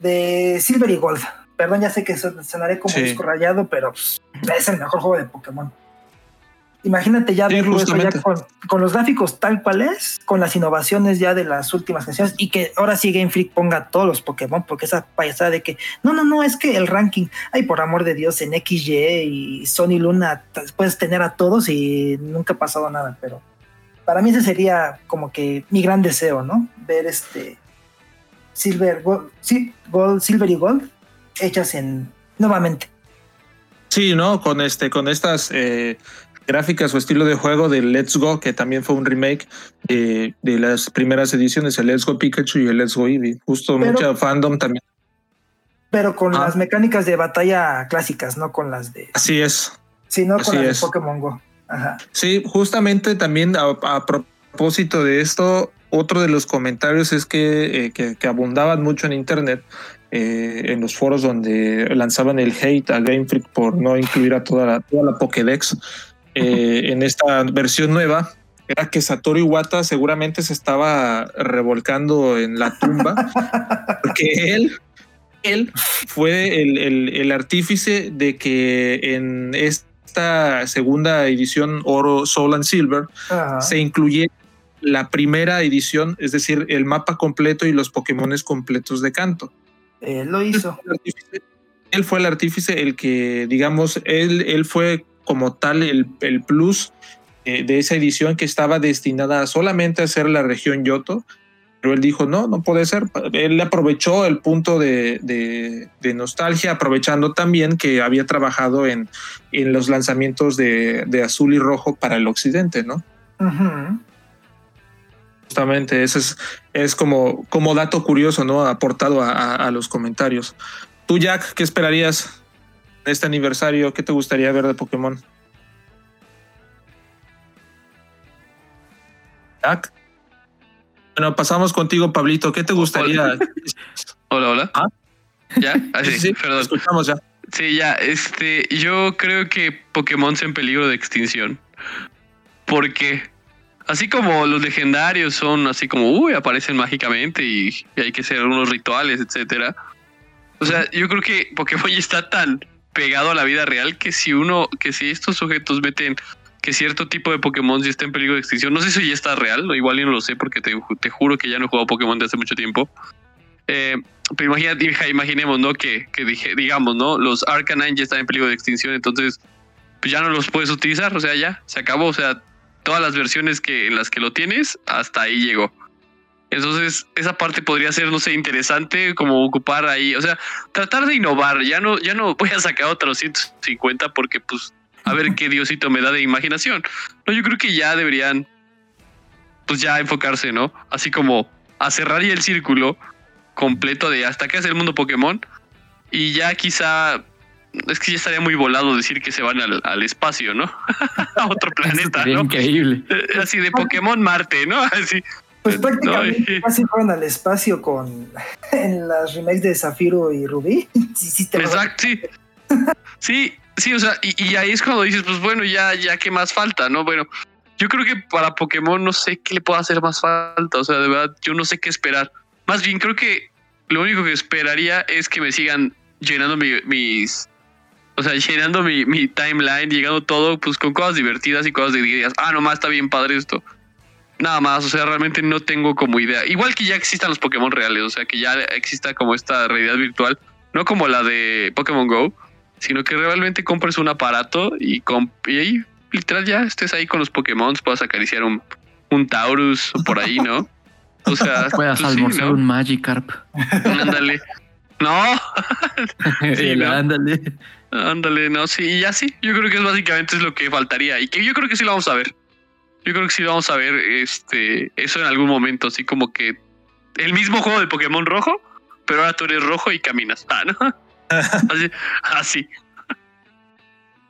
de Silver y Gold. Perdón, ya sé que sonaré como disco rayado, pero pues, es el mejor juego de Pokémon. Imagínate ya verlo ya con, los gráficos tal cual es, con las innovaciones ya de las últimas canciones y que ahora sí Game Freak ponga todos los Pokémon, porque esa payasada de que no, no, no, es que el ranking, ay, por amor de Dios, en XY y Sony Luna puedes tener a todos y nunca ha pasado nada, pero para mí ese sería como que mi gran deseo, ¿no? Ver este Silver, Gold, sí, Gold, Silver y Gold hechas en nuevamente. Sí, ¿no? Con este, con estas eh, gráficas o estilo de juego de Let's Go, que también fue un remake de, las primeras ediciones, el Let's Go Pikachu y el Let's Go Eevee. Justo mucha fandom también. Pero con ah. las mecánicas de batalla clásicas, no con las de. Así es. Sí, no con las de Pokémon Go. Ajá. Sí, justamente también a, propósito de esto, otro de los comentarios es que, eh, que, abundaban mucho en internet, eh, en los foros donde lanzaban el hate a Game Freak por no incluir a toda la, toda la Pokédex. Eh, en esta versión nueva era que Satoru Iwata seguramente se estaba revolcando en la tumba, porque él, él fue el, artífice de que en esta segunda edición Oro, Soul and Silver se incluye la primera edición, es decir, el mapa completo y los Pokémones completos de canto. Él lo hizo. Él fue el artífice, el que, digamos, él, él fue como tal el, el plus eh, de esa edición que estaba destinada solamente a ser la región Yoto. Pero él dijo, no, no puede ser. Él aprovechó el punto de, de, nostalgia, aprovechando también que había trabajado en, en los lanzamientos de, de, azul y rojo para el occidente, ¿no? Justamente, ese es, es como, como dato curioso, ¿no? Aportado a, a los comentarios. Tú, Jack, ¿qué esperarías este aniversario, ¿qué te gustaría ver de Pokémon? Jack. Bueno, pasamos contigo, Pablito. ¿Qué te gustaría? Hola, hola. ¿Ah? ¿Ya? Ah, sí, sí, perdón. Escuchamos ya. Sí, ya. Este, yo creo que Pokémon es en peligro de extinción. Porque así como los legendarios son así como, uy, aparecen mágicamente y, y hay que hacer unos rituales, etcétera. O sea, yo creo que Pokémon ya está tan pegado a la vida real que si uno, que si estos sujetos meten que cierto tipo de Pokémon ya está en peligro de extinción, no sé si ya está real, igual yo no lo sé porque te, te juro que ya no he jugado Pokémon desde hace mucho tiempo. Eh, pero imagínate, imaginemos, ¿no? Que, que dije, digamos, ¿no? Los Arcanine ya están en peligro de extinción, entonces pues ya no los puedes utilizar, o sea, ya se acabó, o sea, todas las versiones que en las que lo tienes, hasta ahí llegó. Entonces, esa parte podría ser, no sé, interesante como ocupar ahí, o sea, tratar de innovar. Ya no, ya no voy a sacar otros 150 porque, pues, a ver qué Diosito me da de imaginación. No, yo creo que ya deberían, pues, ya enfocarse, ¿no? Así como a cerrar ya el círculo completo de hasta qué hace el mundo Pokémon y ya quizá es que ya estaría muy volado decir que se van al, espacio, ¿no? a otro planeta, ¿no? Increíble. Eh, así de Pokémon Marte, ¿no? Así, pues prácticamente casi fueron al espacio con en las remakes de Zafiro y Rubí. Exacto, sí. sí, sí, o sea, y, ahí es cuando dices, pues bueno, ya, ya qué más falta, ¿no? Bueno, yo creo que para Pokémon no sé qué le puede hacer más falta, o sea, de verdad, yo no sé qué esperar. Más bien creo que lo único que esperaría es que me sigan llenando mis, o sea, llenando mi, mi, timeline, llegando todo, pues con cosas divertidas y cosas de digas, ah, nomás está bien padre esto. Nada más, o sea, realmente no tengo como idea. Igual que ya existan los Pokémon reales, o sea, que ya exista como esta realidad virtual, no como la de Pokémon Go, sino que realmente compres un aparato y, y ahí literal ya estés ahí con los Pokémon, puedas acariciar un, un Taurus o por ahí, ¿no? O sea, puedas pues almorzar un Magikarp. Ándale. No. sí, ándale. Ándale, no, sí, ya sí. Yo creo que es básicamente es lo que faltaría y que yo creo que sí lo vamos a ver. Yo creo que sí vamos a ver este, eso en algún momento, así como que el mismo juego de Pokémon rojo, pero ahora tú eres rojo y caminas. Ah, ¿no? así. así.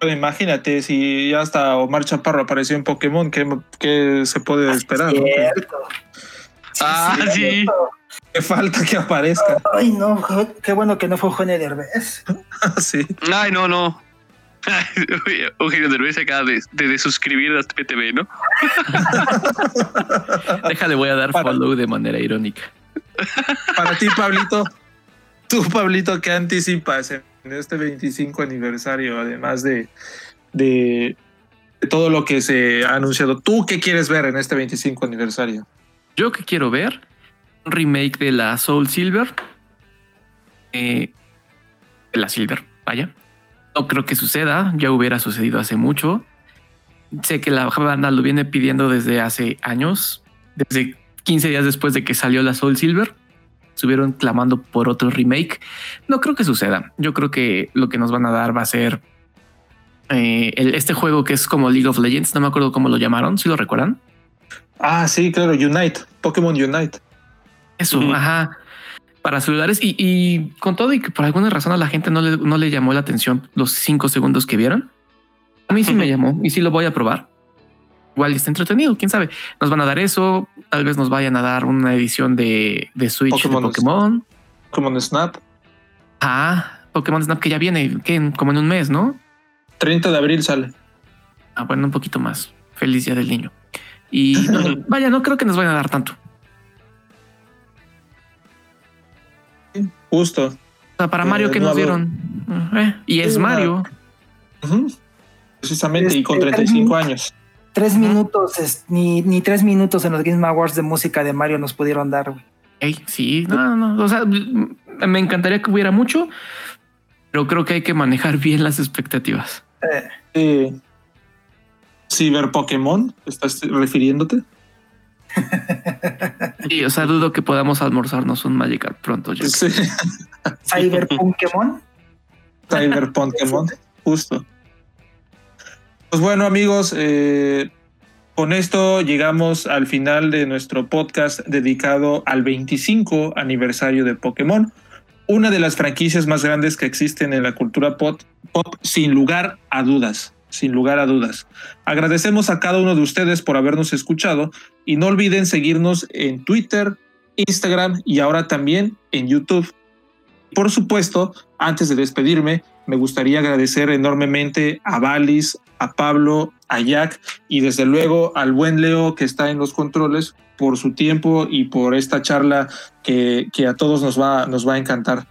Imagínate si ya hasta Omar Chaparro apareció en Pokémon, ¿qué, qué se puede esperar? ah, sí. Que falta que aparezca. Ay, no, qué bueno que no fue Eugenio Derbez. sí. Ay, no, no. Eugenio Derbez acaba de, de, suscribir a PTV, ¿no? Déjale, voy a dar follow de manera irónica. Para ti, Pablito, tú, Pablito, ¿qué anticipas en este 25 aniversario? Además de, de, todo lo que se ha anunciado. ¿Tú qué quieres ver en este 25 aniversario? Yo qué quiero ver un remake de la Soul Silver. Eh, de la Silver, vaya. No creo que suceda, ya hubiera sucedido hace mucho. Sé que la banda lo viene pidiendo desde hace años, desde 15 días después de que salió la Soul Silver. Estuvieron clamando por otro remake. No creo que suceda. Yo creo que lo que nos van a dar va a ser eh, este juego que es como League of Legends. No me acuerdo cómo lo llamaron. ¿Sí lo recuerdan? Ah, sí, claro. Unite. Pokémon Unite. Eso, ajá para celulares y, con todo y que por alguna razón a la gente no le, no le llamó la atención los cinco segundos que vieron. A mí sí me llamó y sí lo voy a probar. Igual está entretenido, quién sabe. Nos van a dar eso, tal vez nos vayan a dar una edición de, de Switch Pokémon de Pokémon. Pokémon Snap. Ah, Pokémon Snap que ya viene, que como en un mes, ¿no? 30 de abril sale. Ah, bueno, un poquito más. Feliz día del niño. Y vaya, no creo que nos vayan a dar tanto. Justo. O sea, para Mario, que nos dieron? Eh, y es Mario. Precisamente, y con 35 este, años. Tres minutos, ni, ni tres minutos en los Game Awards de música de Mario nos pudieron dar, güey. sí, no, no, o sea, me encantaría que hubiera mucho, pero creo que hay que manejar bien las expectativas. Eh. Ciber Pokémon, ¿estás refiriéndote? Sí, o sea, dudo que podamos almorzarnos un Magikarp pronto. Ya. Sí. Cyberpokémon. Cyberpokémon, justo. Pues bueno, amigos, eh, con esto llegamos al final de nuestro podcast dedicado al 25 aniversario de Pokémon, una de las franquicias más grandes que existen en la cultura pop sin lugar a dudas sin lugar a dudas. Agradecemos a cada uno de ustedes por habernos escuchado y no olviden seguirnos en Twitter, Instagram y ahora también en YouTube. Por supuesto, antes de despedirme, me gustaría agradecer enormemente a Valis, a Pablo, a Jack y desde luego al buen Leo que está en los controles por su tiempo y por esta charla que, a todos nos va a encantar.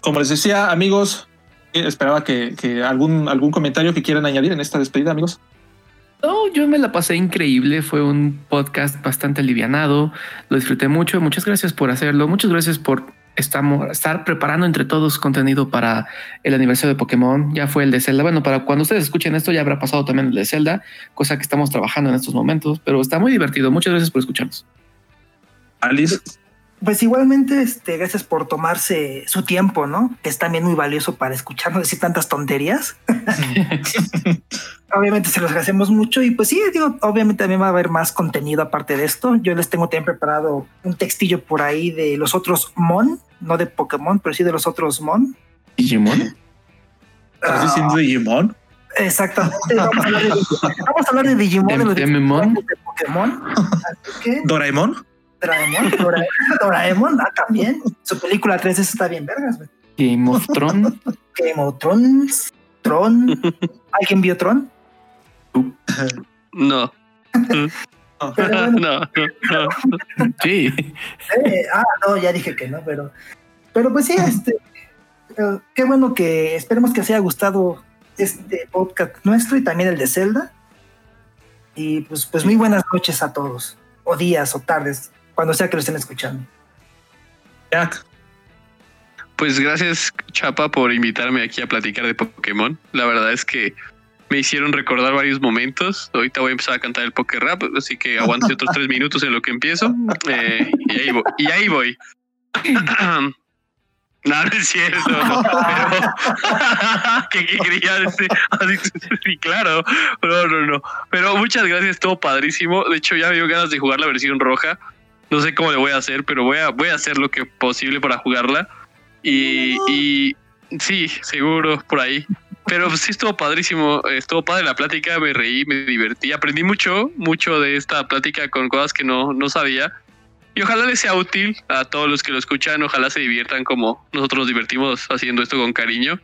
Como les decía, amigos, eh, esperaba que, algún, algún comentario que quieran añadir en esta despedida, amigos. No, yo me la pasé increíble. Fue un podcast bastante alivianado. Lo disfruté mucho. Muchas gracias por hacerlo. Muchas gracias por estamos, estar preparando entre todos contenido para el aniversario de Pokémon. Ya fue el de Zelda. Bueno, para cuando ustedes escuchen esto, ya habrá pasado también el de Zelda, cosa que estamos trabajando en estos momentos, pero está muy divertido. Muchas gracias por escucharnos. Alice. Pues igualmente, este, gracias por tomarse su tiempo, ¿no? Que es también muy valioso para escucharnos decir tantas tonterías. obviamente se los agradecemos mucho y pues sí, digo, obviamente también va a haber más contenido aparte de esto. Yo les tengo también preparado un textillo por ahí de los otros Mon, no de Pokémon, pero sí de los otros Mon. ¿Digimon? ¿Estás diciendo ah. Digimon? Exactamente. Vamos a hablar de, vamos a hablar de Digimon, de, de Pokémon. ¿Doraemon? Doraemon, Doraemon, ah, también. Su película 3 está bien vergas, güey. Game of Thrones. Game of Thrones. Tron. ¿Alguien vio Tron? No. no, no, Sí. Eh, ah, no, ya dije que no, pero. Pero pues sí, este. Eh, qué bueno que esperemos que os haya gustado este podcast nuestro y también el de Zelda. Y pues, pues muy buenas noches a todos, o días, o tardes, cuando sea que lo estén escuchando. Jack. Pues gracias, Chapa, por invitarme aquí a platicar de Pokémon. La verdad es que me hicieron recordar varios momentos. Ahorita voy a empezar a cantar el Poké Rap, así que aguante otros tres minutos en lo que empiezo. Eh, y ahí voy. Y ahí voy. No, no es cierto. Pero, ¿Qué quería decir? Sí, claro. No, no, no. Pero muchas gracias, todo padrísimo. De hecho, ya me dio ganas de jugar la versión roja. No sé cómo le voy a hacer, pero voy a, voy a hacer lo que posible para jugarla. Y, y sí, seguro, por ahí. Pero sí estuvo padrísimo, estuvo padre la plática, me reí, me divertí, aprendí mucho, mucho de esta plática con cosas que no, no sabía. Y ojalá les sea útil a todos los que lo escuchan, ojalá se diviertan como nosotros nos divertimos haciendo esto con cariño.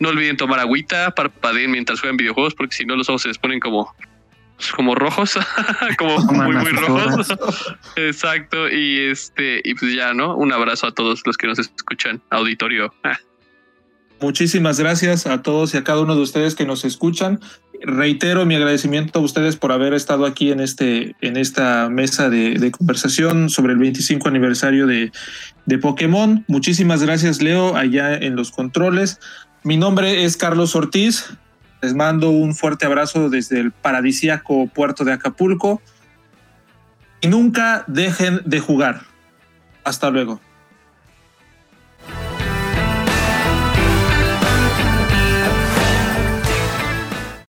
No olviden tomar agüita, parpadeen mientras juegan videojuegos, porque si no los ojos se les ponen como, como rojos, como muy, muy rojos. Exacto. Y este, y pues ya, ¿no? Un abrazo a todos los que nos escuchan, auditorio. Muchísimas gracias a todos y a cada uno de ustedes que nos escuchan. Reitero mi agradecimiento a ustedes por haber estado aquí en, este, en esta mesa de, conversación sobre el 25 aniversario de, de Pokémon. Muchísimas gracias, Leo, allá en los controles. Mi nombre es Carlos Ortiz. Les mando un fuerte abrazo desde el paradisíaco puerto de Acapulco. Y nunca dejen de jugar. Hasta luego.